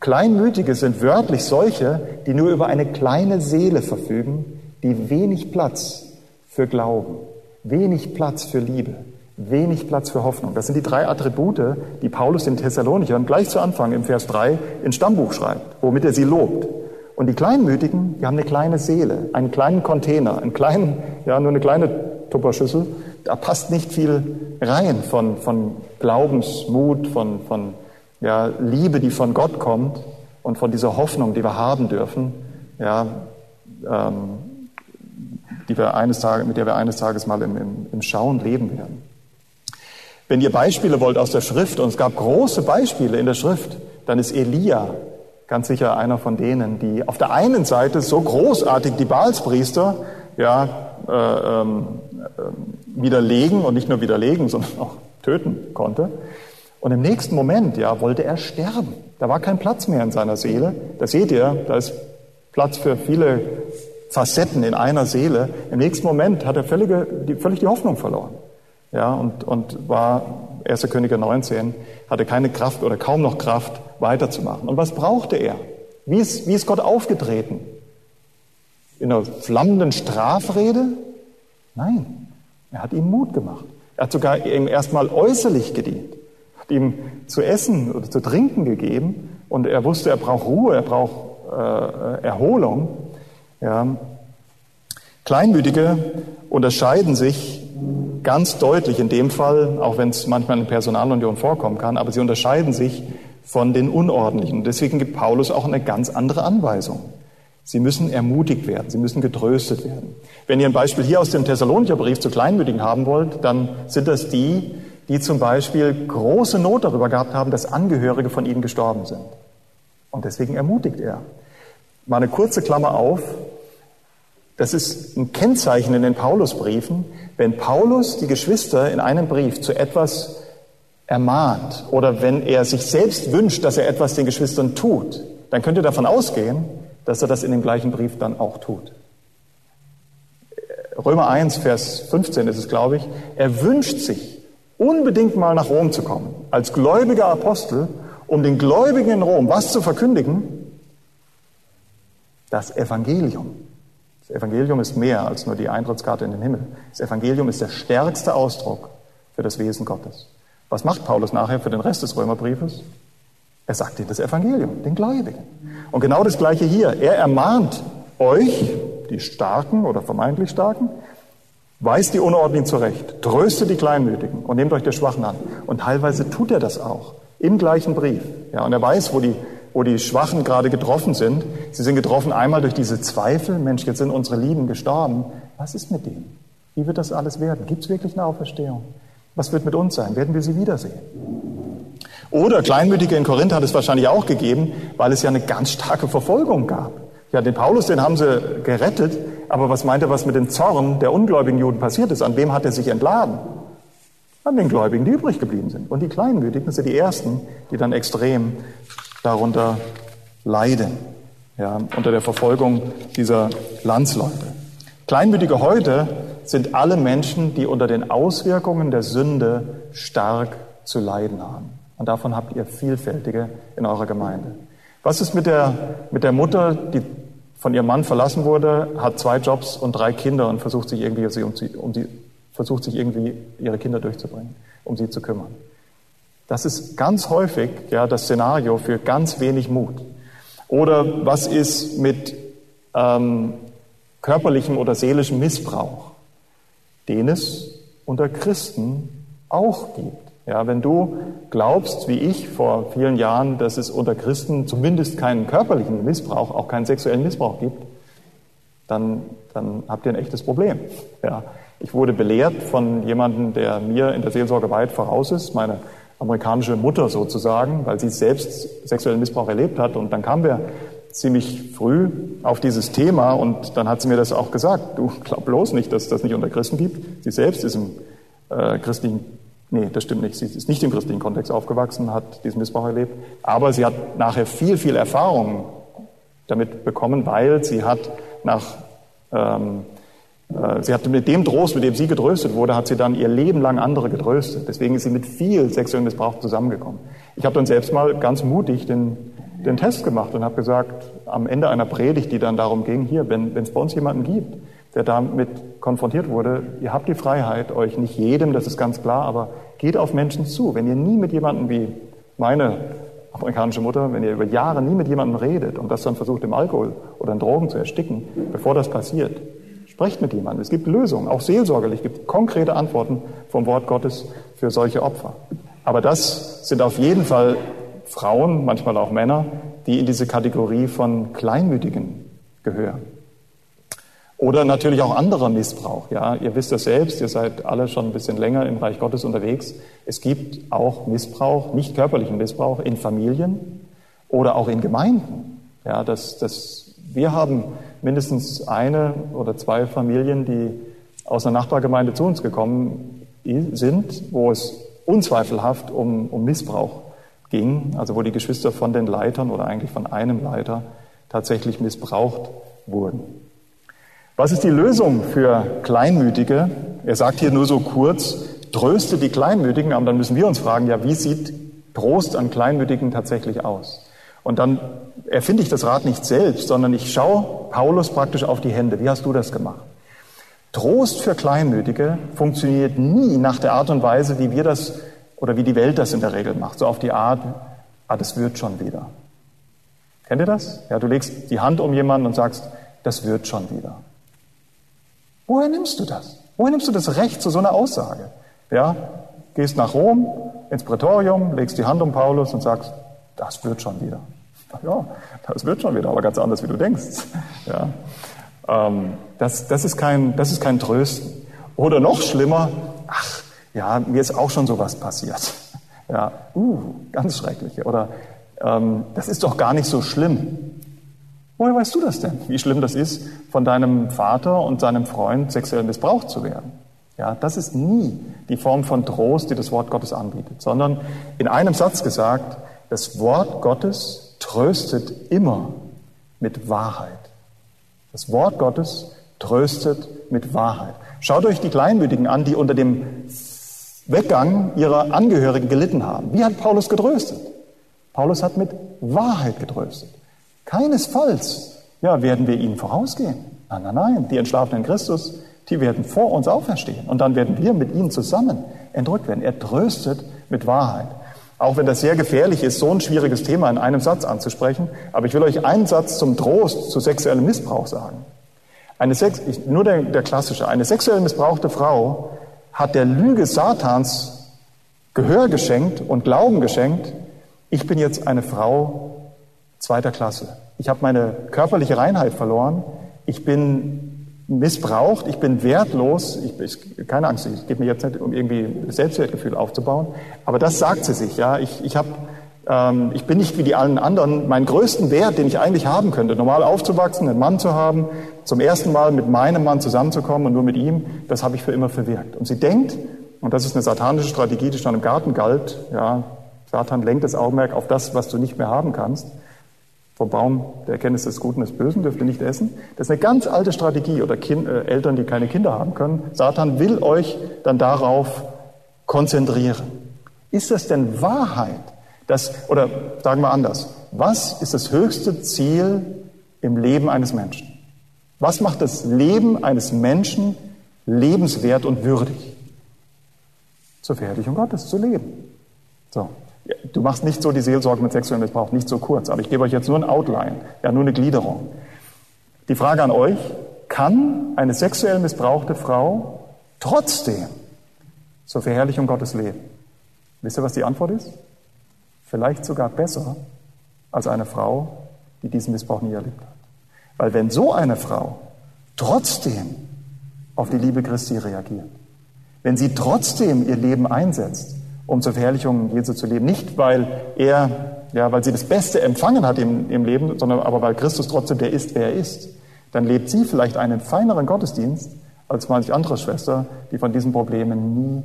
Kleinmütige sind wörtlich solche, die nur über eine kleine Seele verfügen, die wenig Platz für Glauben, wenig Platz für Liebe, wenig Platz für Hoffnung. Das sind die drei Attribute, die Paulus den Thessalonichern gleich zu Anfang im Vers 3 ins Stammbuch schreibt, womit er sie lobt. Und die Kleinmütigen, die haben eine kleine Seele, einen kleinen Container, einen kleinen, ja, nur eine kleine Tupperschüssel. Da passt nicht viel rein von, von Glaubensmut, von, von ja, Liebe, die von Gott kommt und von dieser Hoffnung, die wir haben dürfen, ja, ähm, die wir eines Tages, mit der wir eines Tages mal im, im, im Schauen leben werden. Wenn ihr Beispiele wollt aus der Schrift, und es gab große Beispiele in der Schrift, dann ist Elia ganz sicher einer von denen, die auf der einen Seite so großartig die Baalspriester ja, äh, ähm, äh, widerlegen und nicht nur widerlegen, sondern auch töten konnte. Und im nächsten Moment, ja, wollte er sterben. Da war kein Platz mehr in seiner Seele. Da seht ihr, da ist Platz für viele Facetten in einer Seele. Im nächsten Moment hat er völlige, die, völlig die Hoffnung verloren. ja, und, und war 1. Könige 19, hatte keine Kraft oder kaum noch Kraft, weiterzumachen. Und was brauchte er? Wie ist, wie ist Gott aufgetreten? In einer flammenden Strafrede? Nein, er hat ihm Mut gemacht. Er hat sogar ihm erstmal äußerlich gedient, ihm zu essen oder zu trinken gegeben und er wusste, er braucht Ruhe, er braucht äh, Erholung. Ja. Kleinmütige unterscheiden sich ganz deutlich in dem Fall, auch wenn es manchmal in Personalunion vorkommen kann, aber sie unterscheiden sich von den Unordentlichen. Deswegen gibt Paulus auch eine ganz andere Anweisung. Sie müssen ermutigt werden, sie müssen getröstet werden. Wenn ihr ein Beispiel hier aus dem Thessalonicher Brief zu Kleinmütigen haben wollt, dann sind das die, die zum Beispiel große Not darüber gehabt haben, dass Angehörige von ihnen gestorben sind. Und deswegen ermutigt er. Mal eine kurze Klammer auf. Das ist ein Kennzeichen in den Paulusbriefen. Wenn Paulus die Geschwister in einem Brief zu etwas ermahnt oder wenn er sich selbst wünscht, dass er etwas den Geschwistern tut, dann könnt ihr davon ausgehen, dass er das in dem gleichen Brief dann auch tut. Römer 1, Vers 15 ist es, glaube ich. Er wünscht sich, unbedingt mal nach Rom zu kommen, als gläubiger Apostel, um den Gläubigen in Rom was zu verkündigen? Das Evangelium. Das Evangelium ist mehr als nur die Eintrittskarte in den Himmel. Das Evangelium ist der stärkste Ausdruck für das Wesen Gottes. Was macht Paulus nachher für den Rest des Römerbriefes? Er sagt ihnen das Evangelium, den Gläubigen. Und genau das Gleiche hier. Er ermahnt euch, die Starken oder vermeintlich Starken, weist die Unordentlichen zurecht, tröstet die Kleinmütigen und nehmt euch der Schwachen an. Und teilweise tut er das auch im gleichen Brief. Ja, und er weiß, wo die wo die Schwachen gerade getroffen sind. Sie sind getroffen einmal durch diese Zweifel, Mensch, jetzt sind unsere Lieben gestorben. Was ist mit denen? Wie wird das alles werden? Gibt es wirklich eine Auferstehung? Was wird mit uns sein? Werden wir sie wiedersehen? Oder Kleinmütige in Korinth hat es wahrscheinlich auch gegeben, weil es ja eine ganz starke Verfolgung gab. Ja, den Paulus, den haben sie gerettet, aber was meint er, was mit dem Zorn der ungläubigen Juden passiert ist? An wem hat er sich entladen? An den Gläubigen, die übrig geblieben sind. Und die Kleinmütigen sind die Ersten, die dann extrem darunter leiden, ja, unter der Verfolgung dieser Landsleute. Kleinmütige heute sind alle Menschen, die unter den Auswirkungen der Sünde stark zu leiden haben. Und davon habt ihr vielfältige in eurer Gemeinde. Was ist mit der, mit der Mutter, die von ihrem Mann verlassen wurde, hat zwei Jobs und drei Kinder und versucht sich irgendwie, um sie, um sie, versucht sich irgendwie ihre Kinder durchzubringen, um sie zu kümmern? Das ist ganz häufig ja, das Szenario für ganz wenig Mut. Oder was ist mit ähm, körperlichem oder seelischem Missbrauch, den es unter Christen auch gibt. Ja, wenn du glaubst, wie ich vor vielen Jahren, dass es unter Christen zumindest keinen körperlichen Missbrauch, auch keinen sexuellen Missbrauch gibt, dann, dann habt ihr ein echtes Problem. Ja, ich wurde belehrt von jemandem, der mir in der Seelsorge weit voraus ist. Meine amerikanische Mutter sozusagen, weil sie selbst sexuellen Missbrauch erlebt hat. Und dann kamen wir ziemlich früh auf dieses Thema und dann hat sie mir das auch gesagt. Du glaub bloß nicht, dass es das nicht unter Christen gibt. Sie selbst ist im äh, christlichen, nee, das stimmt nicht. Sie ist nicht im christlichen Kontext aufgewachsen, hat diesen Missbrauch erlebt. Aber sie hat nachher viel, viel Erfahrung damit bekommen, weil sie hat nach ähm, äh, sie hat mit dem Trost, mit dem sie getröstet wurde, hat sie dann ihr Leben lang andere getröstet. Deswegen ist sie mit viel sexuellem Missbrauch zusammengekommen. Ich habe dann selbst mal ganz mutig den, den Test gemacht und habe gesagt, am Ende einer Predigt, die dann darum ging, hier, wenn es bei uns jemanden gibt, der damit konfrontiert wurde, ihr habt die Freiheit, euch nicht jedem, das ist ganz klar, aber geht auf Menschen zu. Wenn ihr nie mit jemandem wie meine amerikanische Mutter, wenn ihr über Jahre nie mit jemandem redet und das dann versucht, im Alkohol oder in Drogen zu ersticken, bevor das passiert, Sprecht mit jemandem. Es gibt Lösungen, auch seelsorgerlich, es gibt konkrete Antworten vom Wort Gottes für solche Opfer. Aber das sind auf jeden Fall Frauen, manchmal auch Männer, die in diese Kategorie von Kleinmütigen gehören. Oder natürlich auch anderer Missbrauch. Ja, ihr wisst das selbst, ihr seid alle schon ein bisschen länger im Reich Gottes unterwegs. Es gibt auch Missbrauch, nicht körperlichen Missbrauch in Familien oder auch in Gemeinden. Ja, das, das, wir haben mindestens eine oder zwei Familien, die aus einer Nachbargemeinde zu uns gekommen sind, wo es unzweifelhaft um, um Missbrauch ging, also wo die Geschwister von den Leitern oder eigentlich von einem Leiter tatsächlich missbraucht wurden. Was ist die Lösung für Kleinmütige? Er sagt hier nur so kurz, tröste die Kleinmütigen, aber dann müssen wir uns fragen, ja, wie sieht Trost an Kleinmütigen tatsächlich aus? Und dann erfinde ich das Rad nicht selbst, sondern ich schaue Paulus praktisch auf die Hände. Wie hast du das gemacht? Trost für Kleinmütige funktioniert nie nach der Art und Weise, wie wir das oder wie die Welt das in der Regel macht. So auf die Art, ah, das wird schon wieder. Kennt ihr das? Ja, du legst die Hand um jemanden und sagst, das wird schon wieder. Woher nimmst du das? Woher nimmst du das Recht zu so einer Aussage? Ja, gehst nach Rom, ins Prätorium, legst die Hand um Paulus und sagst, das wird schon wieder. Ja, das wird schon wieder, aber ganz anders, wie du denkst. Ja, ähm, das, das, ist kein, das ist kein Trösten. Oder noch schlimmer, ach, ja, mir ist auch schon sowas passiert. Ja, uh, ganz schrecklich. Oder ähm, das ist doch gar nicht so schlimm. Woher weißt du das denn? Wie schlimm das ist, von deinem Vater und seinem Freund sexuell missbraucht zu werden? Ja, das ist nie die Form von Trost, die das Wort Gottes anbietet, sondern in einem Satz gesagt, das Wort Gottes tröstet immer mit Wahrheit. Das Wort Gottes tröstet mit Wahrheit. Schaut euch die Kleinmütigen an, die unter dem Weggang ihrer Angehörigen gelitten haben. Wie hat Paulus getröstet? Paulus hat mit Wahrheit getröstet. Keinesfalls ja, werden wir ihnen vorausgehen. Nein, nein, nein. Die Entschlafenen Christus, die werden vor uns auferstehen. Und dann werden wir mit ihnen zusammen entrückt werden. Er tröstet mit Wahrheit. Auch wenn das sehr gefährlich ist, so ein schwieriges Thema in einem Satz anzusprechen. Aber ich will euch einen Satz zum Trost zu sexuellem Missbrauch sagen. Eine Sex, nur der, der klassische. Eine sexuell missbrauchte Frau hat der Lüge Satans Gehör geschenkt und Glauben geschenkt, ich bin jetzt eine Frau zweiter Klasse. Ich habe meine körperliche Reinheit verloren. Ich bin missbraucht. Ich bin wertlos. Ich, ich, keine Angst, ich gebe mir jetzt nicht, um irgendwie Selbstwertgefühl aufzubauen. Aber das sagt sie sich. Ja, ich, ich habe ähm, ich bin nicht wie die allen anderen. Meinen größten Wert, den ich eigentlich haben könnte, normal aufzuwachsen, einen Mann zu haben, zum ersten Mal mit meinem Mann zusammenzukommen und nur mit ihm, das habe ich für immer verwirkt. Und sie denkt, und das ist eine satanische Strategie, die schon im Garten galt, ja, Satan lenkt das Augenmerk auf das, was du nicht mehr haben kannst. Vom Baum der Erkenntnis des Guten und des Bösen dürft ihr nicht essen. Das ist eine ganz alte Strategie oder kind, äh, Eltern, die keine Kinder haben können. Satan will euch dann darauf konzentrieren. Ist das denn Wahrheit? Das, oder sagen wir anders, was ist das höchste Ziel im Leben eines Menschen? Was macht das Leben eines Menschen lebenswert und würdig? Zur Verherrlichung Gottes zu leben. So. Du machst nicht so die Seelsorge mit sexuellem Missbrauch, nicht so kurz, aber ich gebe euch jetzt nur ein Outline, ja, nur eine Gliederung. Die Frage an euch, kann eine sexuell missbrauchte Frau trotzdem zur Verherrlichung Gottes leben? Wisst ihr, was die Antwort ist? Vielleicht sogar besser als eine Frau, die diesen Missbrauch nie erlebt hat. Weil wenn so eine Frau trotzdem auf die Liebe Christi reagiert, wenn sie trotzdem ihr Leben einsetzt, um zur Verherrlichung Jesu zu leben, nicht weil er, ja, weil sie das Beste empfangen hat im, im Leben, sondern aber weil Christus trotzdem der ist, wer er ist, dann lebt sie vielleicht einen feineren Gottesdienst als manche andere Schwester, die von diesen Problemen nie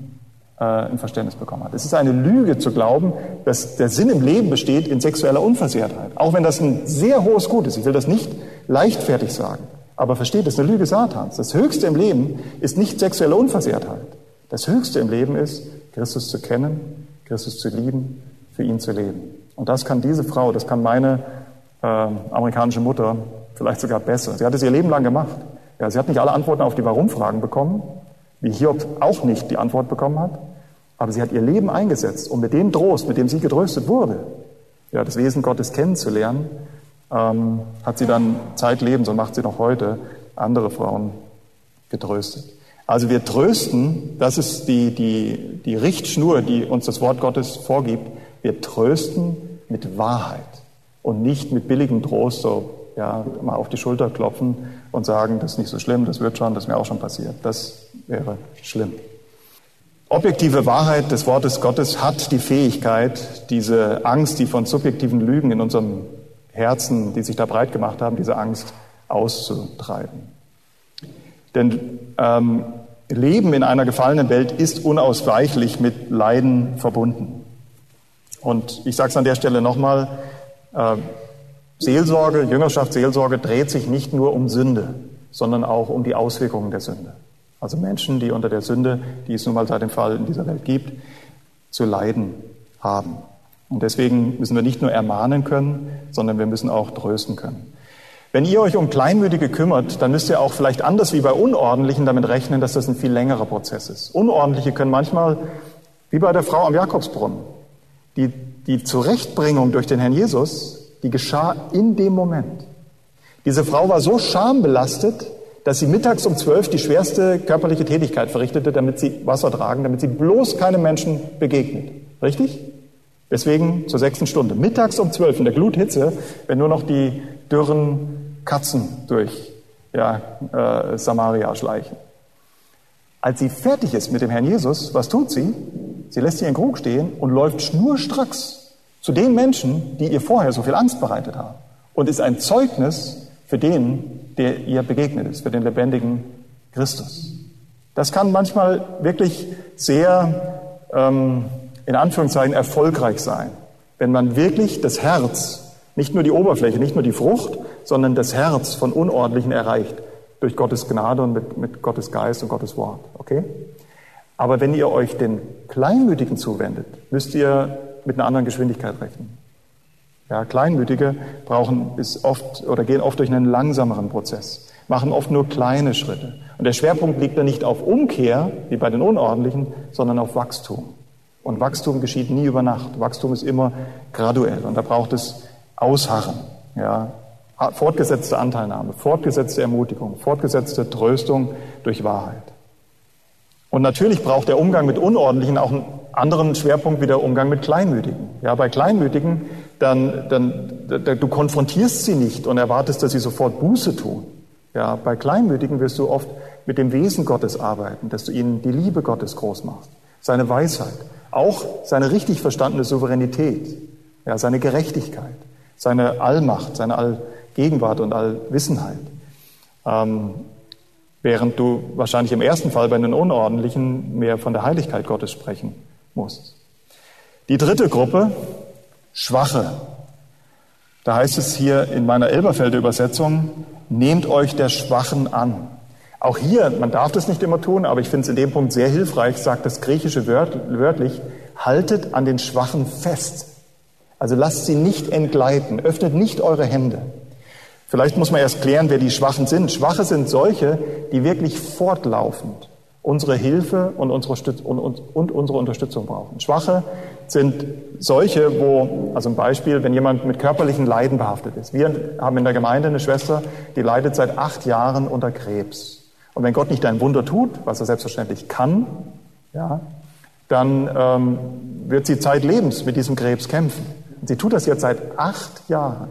äh, ein Verständnis bekommen hat. Es ist eine Lüge zu glauben, dass der Sinn im Leben besteht in sexueller Unversehrtheit. Auch wenn das ein sehr hohes Gut ist. Ich will das nicht leichtfertig sagen. Aber versteht, das ist eine Lüge Satans. Das Höchste im Leben ist nicht sexuelle Unversehrtheit. Das Höchste im Leben ist, Christus zu kennen, Christus zu lieben, für ihn zu leben. Und das kann diese Frau, das kann meine äh, amerikanische Mutter vielleicht sogar besser. Sie hat es ihr Leben lang gemacht. Ja, sie hat nicht alle Antworten auf die Warum-Fragen bekommen, wie Hiob auch nicht die Antwort bekommen hat, aber sie hat ihr Leben eingesetzt, um mit dem Trost, mit dem sie getröstet wurde, ja, das Wesen Gottes kennenzulernen, ähm, hat sie dann zeitlebens und macht sie noch heute andere Frauen getröstet. Also wir trösten, das ist die, die, die Richtschnur, die uns das Wort Gottes vorgibt. Wir trösten mit Wahrheit und nicht mit billigem Trost, so ja, mal auf die Schulter klopfen und sagen, das ist nicht so schlimm, das wird schon, das ist mir auch schon passiert. Das wäre schlimm. Objektive Wahrheit des Wortes Gottes hat die Fähigkeit, diese Angst, die von subjektiven Lügen in unserem Herzen, die sich da breit gemacht haben, diese Angst auszutreiben. Denn ähm, Leben in einer gefallenen Welt ist unausweichlich mit Leiden verbunden. Und ich sage es an der Stelle nochmal, äh, Seelsorge, Jüngerschaft, Seelsorge dreht sich nicht nur um Sünde, sondern auch um die Auswirkungen der Sünde. also Menschen, die unter der Sünde, die es nun mal seit dem Fall in dieser Welt gibt, zu leiden haben. Und deswegen müssen wir nicht nur ermahnen können, sondern wir müssen auch trösten können. Wenn ihr euch um Kleinmütige kümmert, dann müsst ihr auch vielleicht anders wie bei Unordentlichen damit rechnen, dass das ein viel längerer Prozess ist. Unordentliche können manchmal, wie bei der Frau am Jakobsbrunnen, die, die Zurechtbringung durch den Herrn Jesus, die geschah in dem Moment. Diese Frau war so schambelastet, dass sie mittags um zwölf die schwerste körperliche Tätigkeit verrichtete, damit sie Wasser tragen, damit sie bloß keinem Menschen begegnet. Richtig? Deswegen zur sechsten Stunde. Mittags um zwölf in der Gluthitze, wenn nur noch die dürren Katzen durch ja, äh, Samaria schleichen. Als sie fertig ist mit dem Herrn Jesus, was tut sie? Sie lässt in Krug stehen und läuft schnurstracks zu den Menschen, die ihr vorher so viel Angst bereitet haben. Und ist ein Zeugnis für den, der ihr begegnet ist, für den lebendigen Christus. Das kann manchmal wirklich sehr, ähm, in Anführungszeichen, erfolgreich sein, wenn man wirklich das Herz nicht nur die Oberfläche, nicht nur die Frucht, sondern das Herz von Unordentlichen erreicht durch Gottes Gnade und mit, mit Gottes Geist und Gottes Wort. Okay? Aber wenn ihr euch den Kleinmütigen zuwendet, müsst ihr mit einer anderen Geschwindigkeit rechnen. Ja, Kleinmütige brauchen ist oft oder gehen oft durch einen langsameren Prozess, machen oft nur kleine Schritte. Und der Schwerpunkt liegt dann nicht auf Umkehr, wie bei den Unordentlichen, sondern auf Wachstum. Und Wachstum geschieht nie über Nacht. Wachstum ist immer graduell. Und da braucht es Ausharren, ja, fortgesetzte Anteilnahme, fortgesetzte Ermutigung, fortgesetzte Tröstung durch Wahrheit. Und natürlich braucht der Umgang mit Unordentlichen auch einen anderen Schwerpunkt wie der Umgang mit Kleinmütigen. Ja, bei Kleinmütigen, dann, dann, du konfrontierst sie nicht und erwartest, dass sie sofort Buße tun. Ja, bei Kleinmütigen wirst du oft mit dem Wesen Gottes arbeiten, dass du ihnen die Liebe Gottes groß machst, seine Weisheit, auch seine richtig verstandene Souveränität, ja, seine Gerechtigkeit seine Allmacht, seine Allgegenwart und Allwissenheit. Ähm, während du wahrscheinlich im ersten Fall bei den Unordentlichen mehr von der Heiligkeit Gottes sprechen musst. Die dritte Gruppe, Schwache. Da heißt es hier in meiner Elberfelder Übersetzung, nehmt euch der Schwachen an. Auch hier, man darf das nicht immer tun, aber ich finde es in dem Punkt sehr hilfreich, sagt das Griechische wörtlich, haltet an den Schwachen fest. Also lasst sie nicht entgleiten, öffnet nicht eure Hände. Vielleicht muss man erst klären, wer die Schwachen sind. Schwache sind solche, die wirklich fortlaufend unsere Hilfe und unsere, und, unsere Unterstützung brauchen. Schwache sind solche, wo, also ein Beispiel, wenn jemand mit körperlichen Leiden behaftet ist. Wir haben in der Gemeinde eine Schwester, die leidet seit acht Jahren unter Krebs. Und wenn Gott nicht ein Wunder tut, was er selbstverständlich kann, ja, dann ähm, wird sie zeitlebens mit diesem Krebs kämpfen. Sie tut das jetzt seit acht Jahren.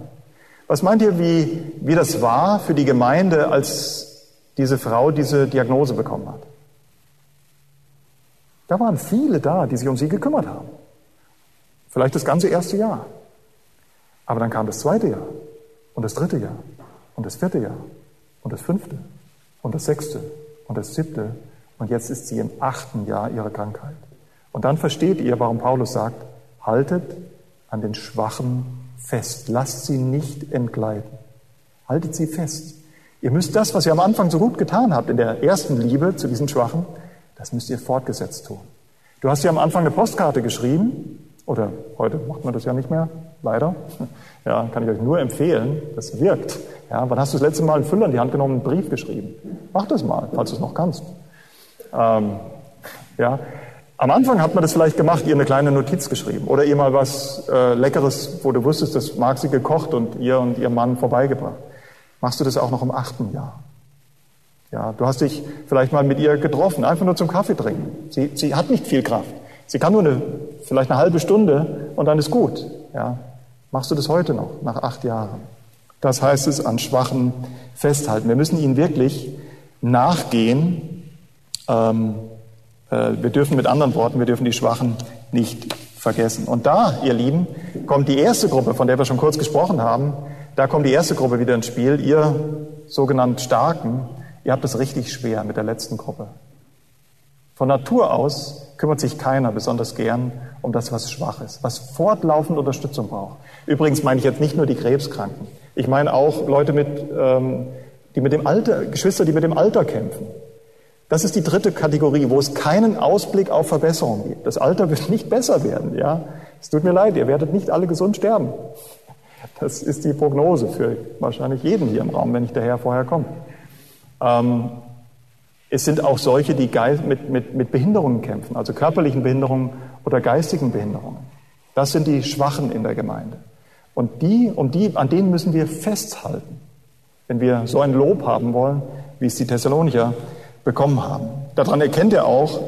Was meint ihr, wie, wie das war für die Gemeinde, als diese Frau diese Diagnose bekommen hat? Da waren viele da, die sich um sie gekümmert haben. Vielleicht das ganze erste Jahr. Aber dann kam das zweite Jahr und das dritte Jahr und das vierte Jahr und das fünfte und das sechste und das siebte und jetzt ist sie im achten Jahr ihrer Krankheit. Und dann versteht ihr, warum Paulus sagt, haltet an den Schwachen fest. Lasst sie nicht entgleiten. Haltet sie fest. Ihr müsst das, was ihr am Anfang so gut getan habt, in der ersten Liebe zu diesen Schwachen, das müsst ihr fortgesetzt tun. Du hast ja am Anfang eine Postkarte geschrieben, oder heute macht man das ja nicht mehr, leider. <laughs> Ja, kann ich euch nur empfehlen, das wirkt. Ja, wann hast du das letzte Mal einen Füller in die Hand genommen, einen Brief geschrieben? Mach das mal, falls du es noch kannst. Ähm, ja, am Anfang hat man das vielleicht gemacht, ihr eine kleine Notiz geschrieben oder ihr mal was äh, Leckeres, wo du wusstest, das mag sie gekocht und ihr und ihr Mann vorbeigebracht. Machst du das auch noch im achten Jahr? Ja, du hast dich vielleicht mal mit ihr getroffen, einfach nur zum Kaffee trinken. Sie, sie hat nicht viel Kraft. Sie kann nur eine, vielleicht eine halbe Stunde und dann ist gut. Ja, machst du das heute noch, nach acht Jahren? Das heißt es an Schwachen festhalten. Wir müssen ihnen wirklich nachgehen. Ähm, äh, wir dürfen mit anderen Worten, wir dürfen die Schwachen nicht vergessen. Und da, ihr Lieben, kommt die erste Gruppe, von der wir schon kurz gesprochen haben, da kommt die erste Gruppe wieder ins Spiel. Ihr sogenannt Starken, ihr habt es richtig schwer mit der letzten Gruppe. Von Natur aus kümmert sich keiner besonders gern um das, was schwach ist, was fortlaufend Unterstützung braucht. Übrigens meine ich jetzt nicht nur die Krebskranken. Ich meine auch Leute mit, ähm, die mit dem Alter, Geschwister, die mit dem Alter kämpfen. Das ist die dritte Kategorie, wo es keinen Ausblick auf Verbesserung gibt. Das Alter wird nicht besser werden, ja. Es tut mir leid, ihr werdet nicht alle gesund sterben. Das ist die Prognose für wahrscheinlich jeden hier im Raum, wenn nicht der Herr vorher kommt. Ähm, es sind auch solche, die mit, mit, mit Behinderungen kämpfen, also körperlichen Behinderungen oder geistigen Behinderungen. Das sind die Schwachen in der Gemeinde. Und die, um die, an denen müssen wir festhalten, wenn wir so ein Lob haben wollen, wie es die Thessalonicher bekommen haben. Daran erkennt er auch,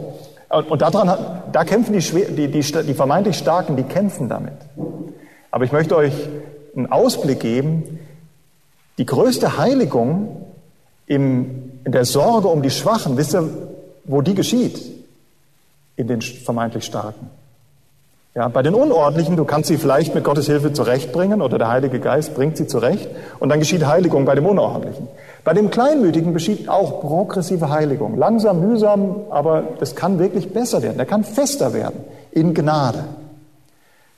und daran, da kämpfen die, die, die, die vermeintlich Starken, die kämpfen damit. Aber ich möchte euch einen Ausblick geben. Die größte Heiligung im, in der Sorge um die Schwachen, wisst ihr, wo die geschieht? In den vermeintlich Starken. Ja, bei den Unordentlichen, du kannst sie vielleicht mit Gottes Hilfe zurechtbringen oder der Heilige Geist bringt sie zurecht und dann geschieht Heiligung bei dem Unordentlichen. Bei dem Kleinmütigen geschieht auch progressive Heiligung. Langsam, mühsam, aber das kann wirklich besser werden. Der kann fester werden in Gnade.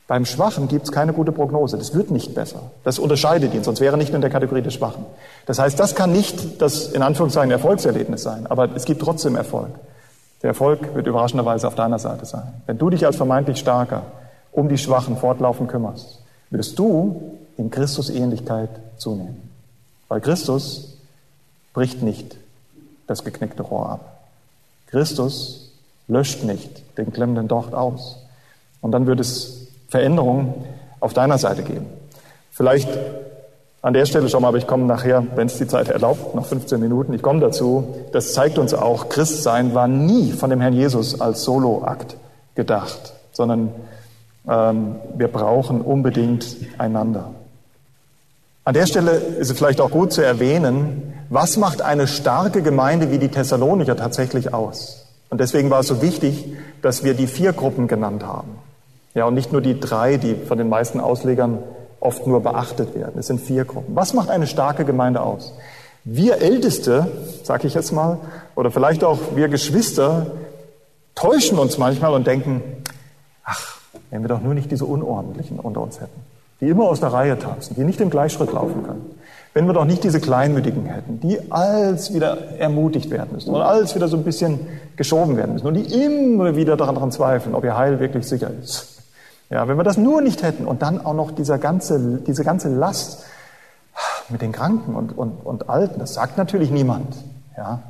Beim Schwachen gibt es keine gute Prognose. Das wird nicht besser. Das unterscheidet ihn, sonst wäre er nicht in der Kategorie des Schwachen. Das heißt, das kann nicht das in Anführungszeichen Erfolgserlebnis sein, aber es gibt trotzdem Erfolg. Der Erfolg wird überraschenderweise auf deiner Seite sein. Wenn du dich als vermeintlich Starker um die Schwachen fortlaufend kümmerst, wirst du in Christus Ähnlichkeit zunehmen. Weil Christus bricht nicht das geknickte Rohr ab. Christus löscht nicht den klemmenden Docht aus. Und dann wird es Veränderungen auf deiner Seite geben. Vielleicht an der Stelle schon mal, aber ich komme nachher, wenn es die Zeit erlaubt, noch 15 Minuten, ich komme dazu. Das zeigt uns auch, Christsein war nie von dem Herrn Jesus als Soloakt gedacht, sondern ähm, wir brauchen unbedingt einander. An der Stelle ist es vielleicht auch gut zu erwähnen, was macht eine starke Gemeinde wie die Thessalonicher tatsächlich aus? Und deswegen war es so wichtig, dass wir die vier Gruppen genannt haben. Ja, und nicht nur die drei, die von den meisten Auslegern oft nur beachtet werden. Es sind vier Gruppen. Was macht eine starke Gemeinde aus? Wir Älteste, sage ich jetzt mal, oder vielleicht auch wir Geschwister, täuschen uns manchmal und denken, ach, wenn wir doch nur nicht diese Unordentlichen unter uns hätten, die immer aus der Reihe tanzen, die nicht im Gleichschritt laufen können. Wenn wir doch nicht diese Kleinmütigen hätten, die alles wieder ermutigt werden müssen und alles wieder so ein bisschen geschoben werden müssen und die immer wieder daran zweifeln, ob ihr Heil wirklich sicher ist. Ja, wenn wir das nur nicht hätten und dann auch noch dieser ganze, diese ganze Last mit den Kranken und, und, und Alten, das sagt natürlich niemand. Ja.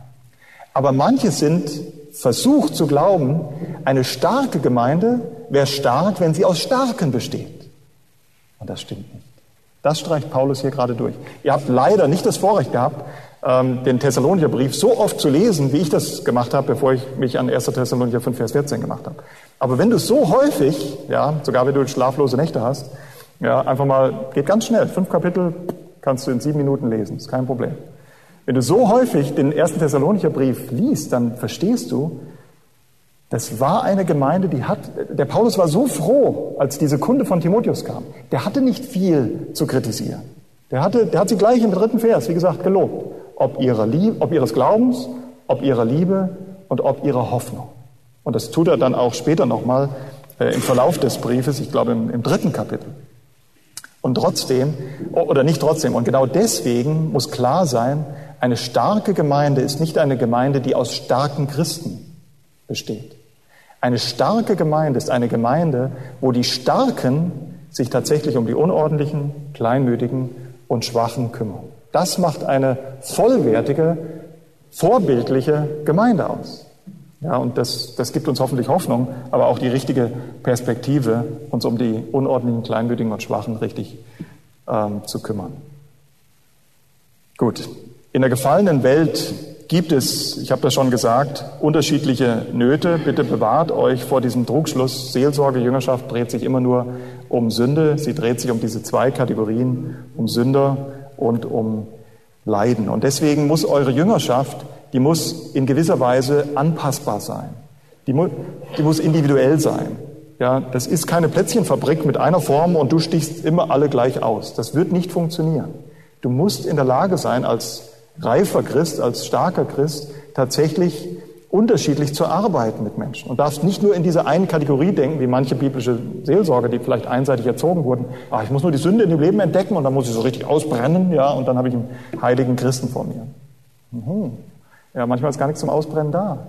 Aber manche sind versucht zu glauben, eine starke Gemeinde wäre stark, wenn sie aus Starken besteht. Und das stimmt nicht. Das streicht Paulus hier gerade durch. Ihr habt leider nicht das Vorrecht gehabt, ähm, den Thessalonicher Brief so oft zu lesen, wie ich das gemacht habe, bevor ich mich an 1. Thessalonicher 5, Vers 14 gemacht habe. Aber wenn du so häufig, ja, sogar wenn du schlaflose Nächte hast, ja, einfach mal, geht ganz schnell, fünf Kapitel kannst du in sieben Minuten lesen, ist kein Problem. Wenn du so häufig den ersten Thessalonicher Brief liest, dann verstehst du, das war eine Gemeinde, die hat, der Paulus war so froh, als diese Kunde von Timotheus kam. Der hatte nicht viel zu kritisieren. Der hatte, der hat sie gleich im dritten Vers, wie gesagt, gelobt. Ob ihrer Liebe, ob ihres Glaubens, ob ihrer Liebe und ob ihrer Hoffnung. Und das tut er dann auch später nochmal äh, im Verlauf des Briefes, ich glaube im, im dritten Kapitel. Und trotzdem, oder nicht trotzdem, und genau deswegen muss klar sein, eine starke Gemeinde ist nicht eine Gemeinde, die aus starken Christen besteht. Eine starke Gemeinde ist eine Gemeinde, wo die Starken sich tatsächlich um die Unordentlichen, Kleinmütigen und Schwachen kümmern. Das macht eine vollwertige, vorbildliche Gemeinde aus. Ja, und das, das gibt uns hoffentlich Hoffnung, aber auch die richtige Perspektive, uns um die unordentlichen, kleinmütigen und Schwachen richtig ähm, zu kümmern. Gut, in der gefallenen Welt gibt es, ich habe das schon gesagt, unterschiedliche Nöte. Bitte bewahrt euch vor diesem Trugschluss. Seelsorge, Jüngerschaft dreht sich immer nur um Sünde. Sie dreht sich um diese zwei Kategorien, um Sünder und um Leiden. Und deswegen muss eure Jüngerschaft die muss in gewisser Weise anpassbar sein. Die, mu die muss individuell sein. Ja, das ist keine Plätzchenfabrik mit einer Form und du stichst immer alle gleich aus. Das wird nicht funktionieren. Du musst in der Lage sein, als reifer Christ, als starker Christ, tatsächlich unterschiedlich zu arbeiten mit Menschen und darfst nicht nur in diese eine Kategorie denken, wie manche biblische Seelsorger, die vielleicht einseitig erzogen wurden. Ah, ich muss nur die Sünde in dem Leben entdecken und dann muss ich so richtig ausbrennen, ja, und dann habe ich einen heiligen Christen vor mir. Mhm. Ja, manchmal ist gar nichts zum Ausbrennen da.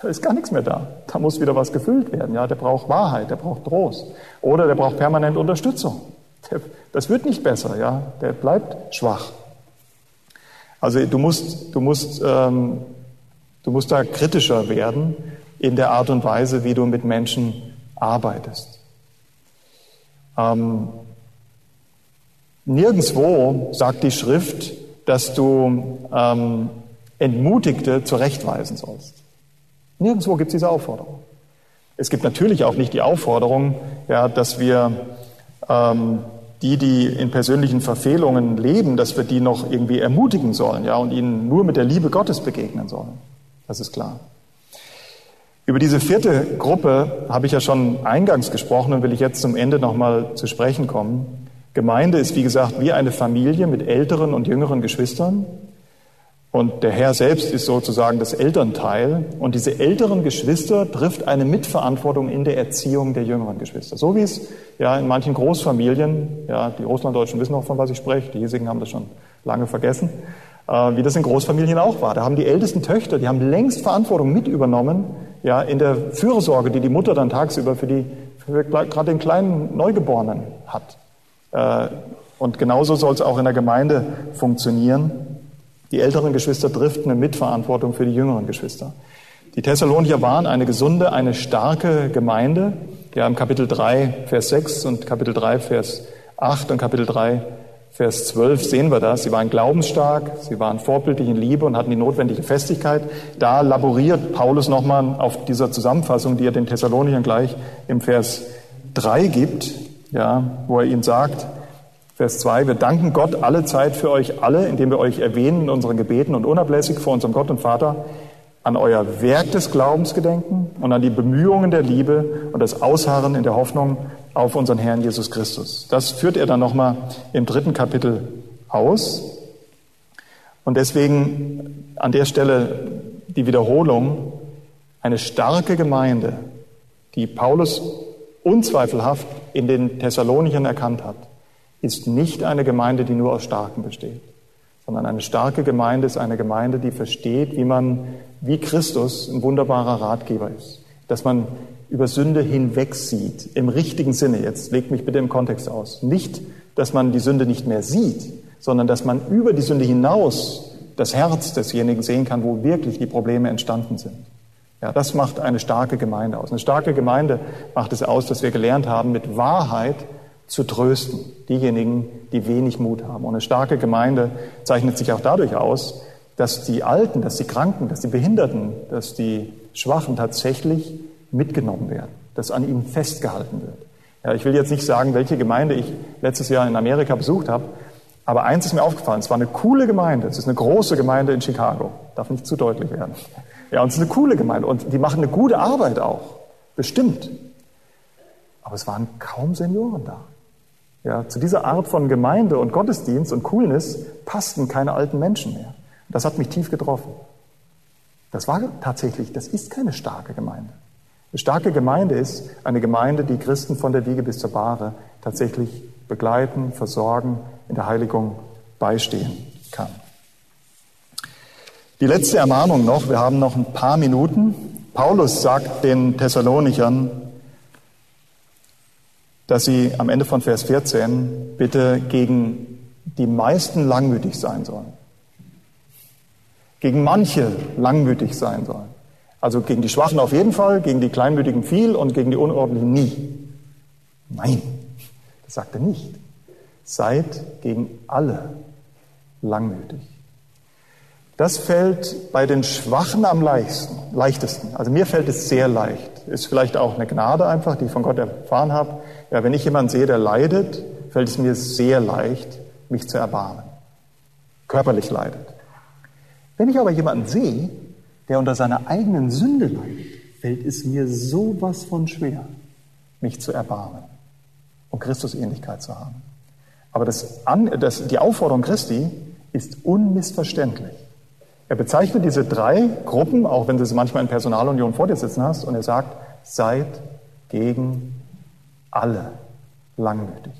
Da ist gar nichts mehr da. Da muss wieder was gefüllt werden. Ja, der braucht Wahrheit, der braucht Trost. Oder der braucht permanent Unterstützung. Das wird nicht besser, ja. Der bleibt schwach. Also du musst, du musst, ähm, du musst da kritischer werden in der Art und Weise, wie du mit Menschen arbeitest. Ähm, nirgendwo sagt die Schrift, dass du ähm, Entmutigte zurechtweisen sollst. Nirgendwo gibt es diese Aufforderung. Es gibt natürlich auch nicht die Aufforderung, ja, dass wir ähm, die, die in persönlichen Verfehlungen leben, dass wir die noch irgendwie ermutigen sollen, ja, und ihnen nur mit der Liebe Gottes begegnen sollen. Das ist klar. Über diese vierte Gruppe habe ich ja schon eingangs gesprochen und will ich jetzt zum Ende nochmal zu sprechen kommen. Gemeinde ist, wie gesagt, wie eine Familie mit älteren und jüngeren Geschwistern. Und der Herr selbst ist sozusagen das Elternteil. Und diese älteren Geschwister trifft eine Mitverantwortung in der Erziehung der jüngeren Geschwister. So wie es ja in manchen Großfamilien, ja, die Russlanddeutschen wissen auch, von was ich spreche, die hiesigen haben das schon lange vergessen, äh, wie das in Großfamilien auch war. Da haben die ältesten Töchter, die haben längst Verantwortung mit übernommen, ja, in der Fürsorge, die die Mutter dann tagsüber für die, für gerade den kleinen Neugeborenen hat. Äh, und genauso soll es auch in der Gemeinde funktionieren. Die älteren Geschwister driften eine Mitverantwortung für die jüngeren Geschwister. Die Thessalonicher waren eine gesunde, eine starke Gemeinde. Ja, im Kapitel 3, Vers 6 und Kapitel 3, Vers 8 und Kapitel 3, Vers 12 sehen wir das. Sie waren glaubensstark, sie waren vorbildlich in Liebe und hatten die notwendige Festigkeit. Da laboriert Paulus nochmal auf dieser Zusammenfassung, die er den Thessalonichern gleich im Vers 3 gibt, ja, wo er ihnen sagt, Vers 2, wir danken Gott alle Zeit für euch alle, indem wir euch erwähnen in unseren Gebeten und unablässig vor unserem Gott und Vater an euer Werk des Glaubens gedenken und an die Bemühungen der Liebe und das Ausharren in der Hoffnung auf unseren Herrn Jesus Christus. Das führt er dann nochmal im dritten Kapitel aus. Und deswegen an der Stelle die Wiederholung, eine starke Gemeinde, die Paulus unzweifelhaft in den Thessalonichern erkannt hat, ist nicht eine Gemeinde, die nur aus Starken besteht, sondern eine starke Gemeinde ist eine Gemeinde, die versteht, wie man, wie Christus ein wunderbarer Ratgeber ist, dass man über Sünde hinweg sieht, im richtigen Sinne jetzt, legt mich bitte im Kontext aus. Nicht, dass man die Sünde nicht mehr sieht, sondern dass man über die Sünde hinaus das Herz desjenigen sehen kann, wo wirklich die Probleme entstanden sind. Ja, das macht eine starke Gemeinde aus. Eine starke Gemeinde macht es aus, dass wir gelernt haben, mit Wahrheit zu trösten, diejenigen, die wenig Mut haben. Und eine starke Gemeinde zeichnet sich auch dadurch aus, dass die Alten, dass die Kranken, dass die Behinderten, dass die Schwachen tatsächlich mitgenommen werden, dass an ihnen festgehalten wird. Ja, ich will jetzt nicht sagen, welche Gemeinde ich letztes Jahr in Amerika besucht habe, aber eins ist mir aufgefallen, es war eine coole Gemeinde, es ist eine große Gemeinde in Chicago, darf nicht zu deutlich werden. Ja, und es ist eine coole Gemeinde und die machen eine gute Arbeit auch, bestimmt. Aber es waren kaum Senioren da. Ja, zu dieser Art von Gemeinde und Gottesdienst und Coolness passten keine alten Menschen mehr. Das hat mich tief getroffen. Das war tatsächlich, das ist keine starke Gemeinde. Eine starke Gemeinde ist eine Gemeinde, die Christen von der Wiege bis zur Bahre tatsächlich begleiten, versorgen, in der Heiligung beistehen kann. Die letzte Ermahnung noch, wir haben noch ein paar Minuten. Paulus sagt den Thessalonichern, dass sie am Ende von Vers 14 bitte gegen die meisten langmütig sein sollen. Gegen manche langmütig sein sollen. Also gegen die Schwachen auf jeden Fall, gegen die Kleinmütigen viel und gegen die Unordentlichen nie. Nein, das sagt er nicht. Seid gegen alle langmütig. Das fällt bei den Schwachen am leichtesten. Also mir fällt es sehr leicht. Ist vielleicht auch eine Gnade einfach, die ich von Gott erfahren habe. Ja, wenn ich jemanden sehe, der leidet, fällt es mir sehr leicht, mich zu erbarmen. Körperlich leidet. Wenn ich aber jemanden sehe, der unter seiner eigenen Sünde leidet, fällt es mir sowas von schwer, mich zu erbarmen und Christus Ähnlichkeit zu haben. Aber das, das, die Aufforderung Christi ist unmissverständlich. Er bezeichnet diese drei Gruppen, auch wenn du sie manchmal in Personalunion vor dir sitzen hast, und er sagt, seid gegen alle langmütig.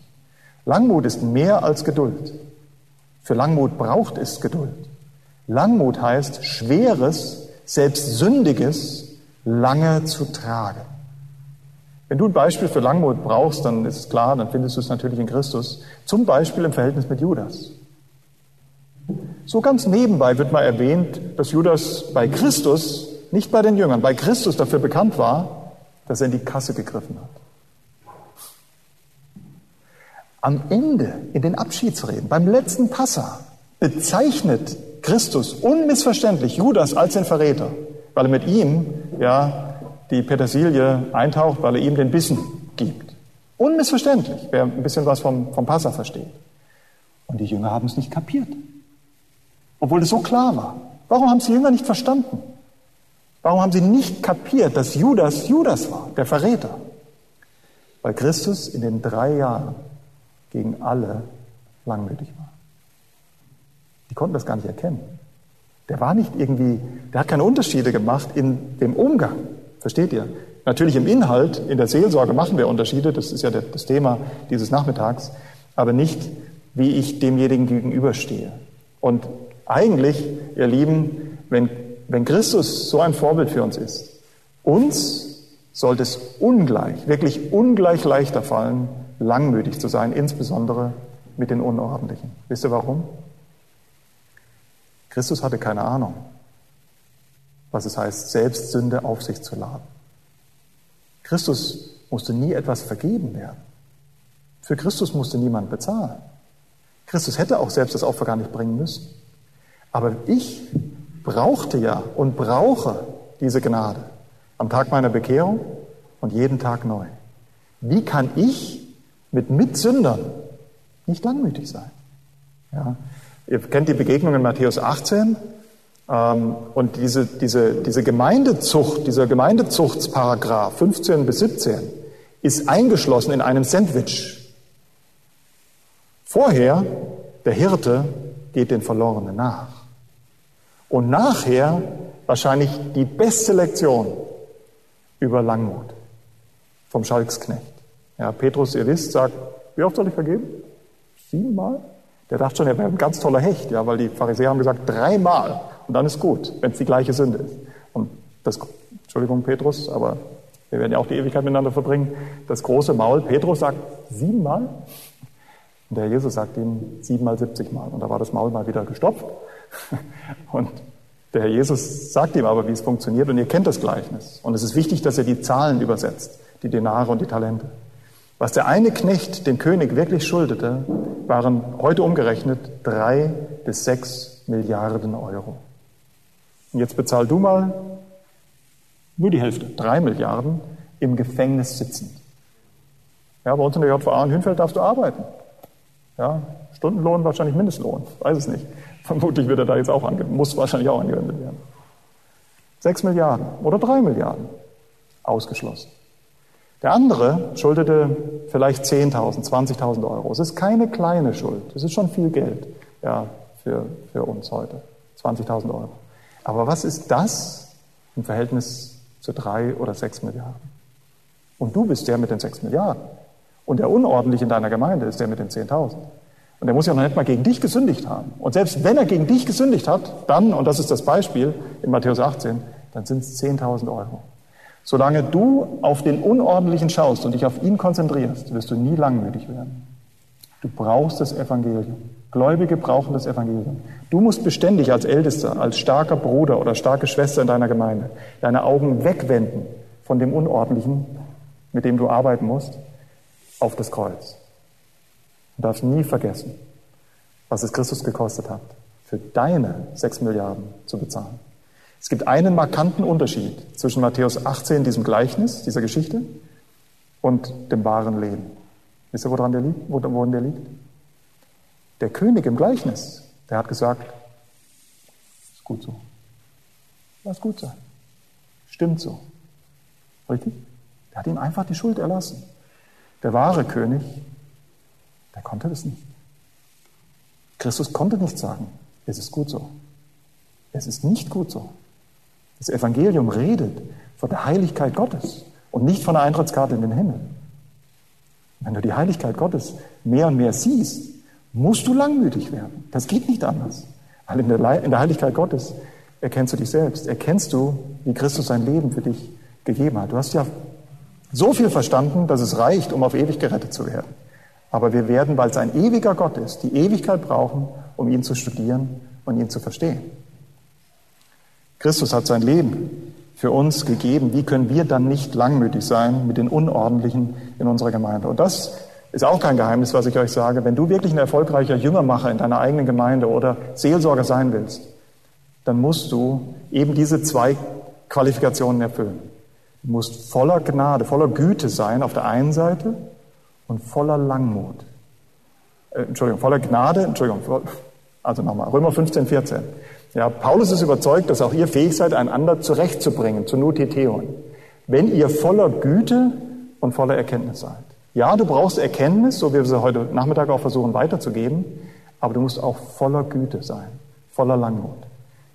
Langmut ist mehr als Geduld. Für Langmut braucht es Geduld. Langmut heißt, Schweres, selbst Sündiges lange zu tragen. Wenn du ein Beispiel für Langmut brauchst, dann ist es klar, dann findest du es natürlich in Christus. Zum Beispiel im Verhältnis mit Judas. So ganz nebenbei wird mal erwähnt, dass Judas bei Christus, nicht bei den Jüngern, bei Christus dafür bekannt war, dass er in die Kasse gegriffen hat. Am Ende, in den Abschiedsreden, beim letzten Passa, bezeichnet Christus unmissverständlich Judas als den Verräter, weil er mit ihm ja die Petersilie eintaucht, weil er ihm den Bissen gibt. Unmissverständlich, wer ein bisschen was vom, vom Passa versteht. Und die Jünger haben es nicht kapiert. Obwohl es so klar war. Warum haben es die Jünger nicht verstanden? Warum haben sie nicht kapiert, dass Judas Judas war, der Verräter? Weil Christus in den drei Jahren gegen alle langmütig war. Die konnten das gar nicht erkennen. Der war nicht irgendwie, der hat keine Unterschiede gemacht in dem Umgang. Versteht ihr? Natürlich im Inhalt, in der Seelsorge machen wir Unterschiede, das ist ja das Thema dieses Nachmittags, aber nicht, wie ich demjenigen gegenüberstehe. Und eigentlich, ihr Lieben, wenn, wenn Christus so ein Vorbild für uns ist, uns sollte es ungleich, wirklich ungleich leichter fallen, langmütig zu sein, insbesondere mit den Unordentlichen. Wisst ihr warum? Christus hatte keine Ahnung, was es heißt, Selbstsünde auf sich zu laden. Christus musste nie etwas vergeben werden. Für Christus musste niemand bezahlen. Christus hätte auch selbst das Opfer gar nicht bringen müssen. Aber ich brauchte ja und brauche diese Gnade am Tag meiner Bekehrung und jeden Tag neu. Wie kann ich mit Mitsündern nicht langmütig sein. Ja. Ihr kennt die Begegnung in Matthäus 18 ähm, und diese, diese, diese Gemeindezucht, dieser Gemeindezuchtsparagraph 15 bis 17 ist eingeschlossen in einem Sandwich. Vorher, der Hirte geht den Verlorenen nach. Und nachher wahrscheinlich die beste Lektion über Langmut vom Schalksknecht. Ja, Petrus, ihr wisst, sagt, wie oft soll ich vergeben? Siebenmal? Der dachte schon, er wäre ein ganz toller Hecht, ja, weil die Pharisäer haben gesagt, dreimal. Und dann ist gut, wenn es die gleiche Sünde ist. Und das, Entschuldigung, Petrus, aber wir werden ja auch die Ewigkeit miteinander verbringen. Das große Maul, Petrus sagt siebenmal. Und der Jesus sagt ihm siebenmal, siebzigmal. Und da war das Maul mal wieder gestopft. <laughs> Und der Herr Jesus sagt ihm aber, wie es funktioniert. Und ihr kennt das Gleichnis. Und es ist wichtig, dass er die Zahlen übersetzt, die Denare und die Talente. Was der eine Knecht dem König wirklich schuldete, waren heute umgerechnet drei bis sechs Milliarden Euro. Und jetzt bezahl du mal nur die Hälfte, drei Milliarden, im Gefängnis sitzend. Ja, bei uns in der JVA in Hünfeld darfst du arbeiten. Ja, Stundenlohn wahrscheinlich Mindestlohn, weiß es nicht. Vermutlich wird er da jetzt auch angewendet, muss wahrscheinlich auch angewendet werden. Sechs Milliarden oder drei Milliarden ausgeschlossen. Der andere schuldete vielleicht 10.000, 20.000 Euro. Es ist keine kleine Schuld. Es ist schon viel Geld ja, für, für uns heute. 20.000 Euro. Aber was ist das im Verhältnis zu drei oder sechs Milliarden? Und du bist der mit den sechs Milliarden. Und der unordentlich in deiner Gemeinde ist der mit den 10.000. Und der muss ja noch nicht mal gegen dich gesündigt haben. Und selbst wenn er gegen dich gesündigt hat, dann, und das ist das Beispiel in Matthäus 18, dann sind es 10.000 Euro. Solange du auf den Unordentlichen schaust und dich auf ihn konzentrierst, wirst du nie langmütig werden. Du brauchst das Evangelium. Gläubige brauchen das Evangelium. Du musst beständig als Ältester, als starker Bruder oder starke Schwester in deiner Gemeinde deine Augen wegwenden von dem Unordentlichen, mit dem du arbeiten musst, auf das Kreuz. Du darfst nie vergessen, was es Christus gekostet hat, für deine sechs Milliarden zu bezahlen. Es gibt einen markanten Unterschied zwischen Matthäus 18, diesem Gleichnis, dieser Geschichte, und dem wahren Leben. Wisst ihr, woran der liegt? worin der liegt? Der König im Gleichnis, der hat gesagt, ist gut so. Lass gut sein. Stimmt so. Richtig? Der hat ihm einfach die Schuld erlassen. Der wahre König, der konnte das nicht. Christus konnte nicht sagen, es ist gut so. Es ist nicht gut so. Das Evangelium redet von der Heiligkeit Gottes und nicht von der Eintrittskarte in den Himmel. Wenn du die Heiligkeit Gottes mehr und mehr siehst, musst du langmütig werden. Das geht nicht anders. Weil in der, in der Heiligkeit Gottes erkennst du dich selbst. Erkennst du, wie Christus sein Leben für dich gegeben hat. Du hast ja so viel verstanden, dass es reicht, um auf ewig gerettet zu werden. Aber wir werden, weil es ein ewiger Gott ist, die Ewigkeit brauchen, um ihn zu studieren und ihn zu verstehen. Christus hat sein Leben für uns gegeben. Wie können wir dann nicht langmütig sein mit den Unordentlichen in unserer Gemeinde? Und das ist auch kein Geheimnis, was ich euch sage. Wenn du wirklich ein erfolgreicher Jüngermacher in deiner eigenen Gemeinde oder Seelsorger sein willst, dann musst du eben diese zwei Qualifikationen erfüllen. Du musst voller Gnade, voller Güte sein auf der einen Seite und voller Langmut. Äh, Entschuldigung, voller Gnade, Entschuldigung, also nochmal, Römer 15, 14. Ja, Paulus ist überzeugt, dass auch ihr fähig seid, einander zurechtzubringen, zu Nutetheon, wenn ihr voller Güte und voller Erkenntnis seid. Ja, du brauchst Erkenntnis, so wie wir sie heute Nachmittag auch versuchen weiterzugeben, aber du musst auch voller Güte sein, voller Langmut.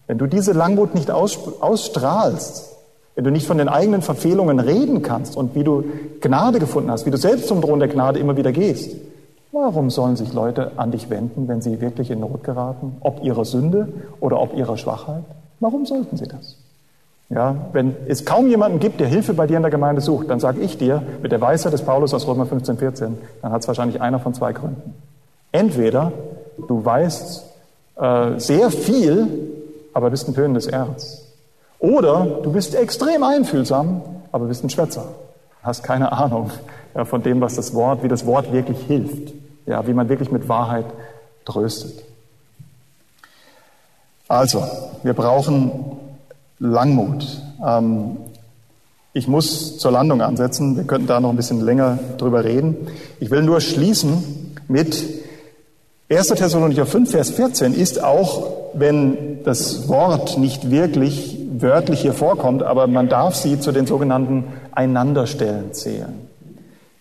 Wenn du diese Langmut nicht ausstrahlst, wenn du nicht von den eigenen Verfehlungen reden kannst und wie du Gnade gefunden hast, wie du selbst zum Thron der Gnade immer wieder gehst, warum sollen sich Leute an dich wenden, wenn sie wirklich in Not geraten, ob ihrer Sünde oder ob ihrer Schwachheit? Warum sollten sie das? Ja, wenn es kaum jemanden gibt, der Hilfe bei dir in der Gemeinde sucht, dann sage ich dir mit der Weisheit des Paulus aus Römer 15, 14, dann hat es wahrscheinlich einer von zwei Gründen. Entweder du weißt äh, sehr viel, aber bist ein tönendes Erz. Oder du bist extrem einfühlsam, aber bist ein Schwätzer. Hast keine Ahnung ja, von dem, was das Wort, wie das Wort wirklich hilft. Ja, wie man wirklich mit Wahrheit tröstet. Also, wir brauchen Langmut. Ähm, ich muss zur Landung ansetzen. Wir könnten da noch ein bisschen länger drüber reden. Ich will nur schließen mit 1. Thessalonicher 5, Vers 14 ist auch, wenn das Wort nicht wirklich wörtlich hier vorkommt, aber man darf sie zu den sogenannten Einanderstellen zählen.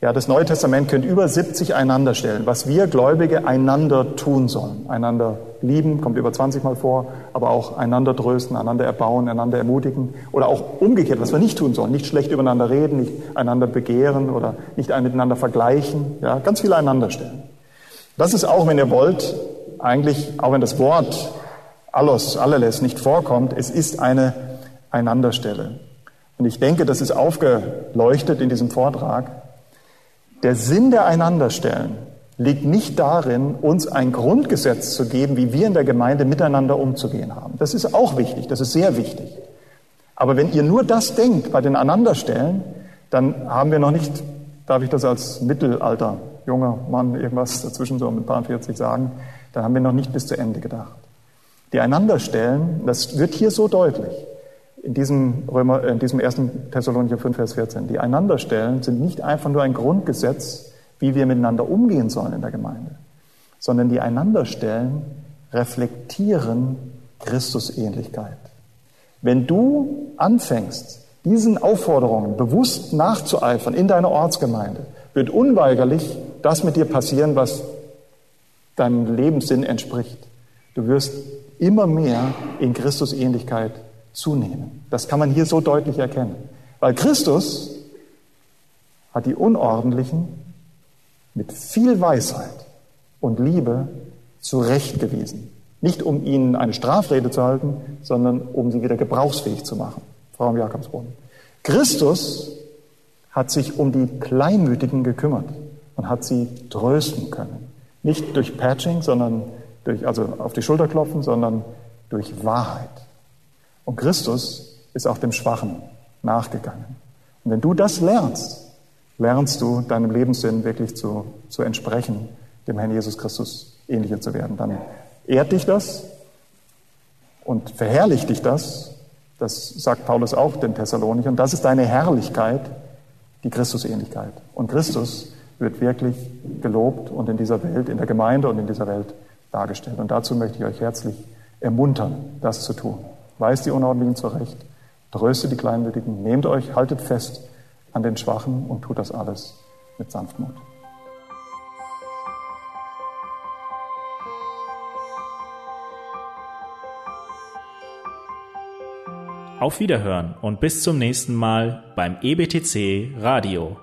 Ja, das Neue Testament könnte über 70 einander stellen, was wir Gläubige einander tun sollen. Einander lieben, kommt über 20 Mal vor, aber auch einander trösten, einander erbauen, einander ermutigen. Oder auch umgekehrt, was wir nicht tun sollen. Nicht schlecht übereinander reden, nicht einander begehren oder nicht miteinander vergleichen. Ja, ganz viele einander stellen. Das ist auch, wenn ihr wollt, eigentlich, auch wenn das Wort allos, alleles nicht vorkommt, es ist eine Einanderstelle. Und ich denke, das ist aufgeleuchtet in diesem Vortrag. Der Sinn der Einanderstellen liegt nicht darin, uns ein Grundgesetz zu geben, wie wir in der Gemeinde miteinander umzugehen haben. Das ist auch wichtig, das ist sehr wichtig. Aber wenn ihr nur das denkt bei den Einanderstellen, dann haben wir noch nicht, darf ich das als Mittelalter, junger Mann, irgendwas dazwischen so mit paar 40 sagen, dann haben wir noch nicht bis zu Ende gedacht. Die Einanderstellen, das wird hier so deutlich in diesem, Römer, äh, in diesem 1. Thessalonicher 5, Vers 14. Die Einanderstellen sind nicht einfach nur ein Grundgesetz, wie wir miteinander umgehen sollen in der Gemeinde, sondern die Einanderstellen reflektieren Christusähnlichkeit. Wenn du anfängst, diesen Aufforderungen bewusst nachzueifern in deiner Ortsgemeinde, wird unweigerlich das mit dir passieren, was deinem Lebenssinn entspricht. Du wirst immer mehr in Christusähnlichkeit zunehmen. Das kann man hier so deutlich erkennen. Weil Christus hat die Unordentlichen mit viel Weisheit und Liebe zurechtgewiesen. Nicht um ihnen eine Strafrede zu halten, sondern um sie wieder gebrauchsfähig zu machen. Frau im Jakobsbrunnen. Christus hat sich um die Kleinmütigen gekümmert und hat sie trösten können. Nicht durch Patching, sondern durch, also auf die Schulter klopfen, sondern durch Wahrheit. Und Christus ist auch dem Schwachen nachgegangen. Und wenn du das lernst, lernst du deinem Lebenssinn wirklich zu, zu entsprechen, dem Herrn Jesus Christus ähnlicher zu werden. Dann ehrt dich das und verherrlicht dich das. Das sagt Paulus auch den Thessalonichern. Das ist deine Herrlichkeit, die Christusähnlichkeit. Und Christus wird wirklich gelobt und in dieser Welt, in der Gemeinde und in dieser Welt dargestellt. Und dazu möchte ich euch herzlich ermuntern, das zu tun. Weist die Unordentlichen zurecht, tröstet die Kleinmütigen, nehmt euch, haltet fest an den Schwachen und tut das alles mit Sanftmut. Auf Wiederhören und bis zum nächsten Mal beim EBTC Radio.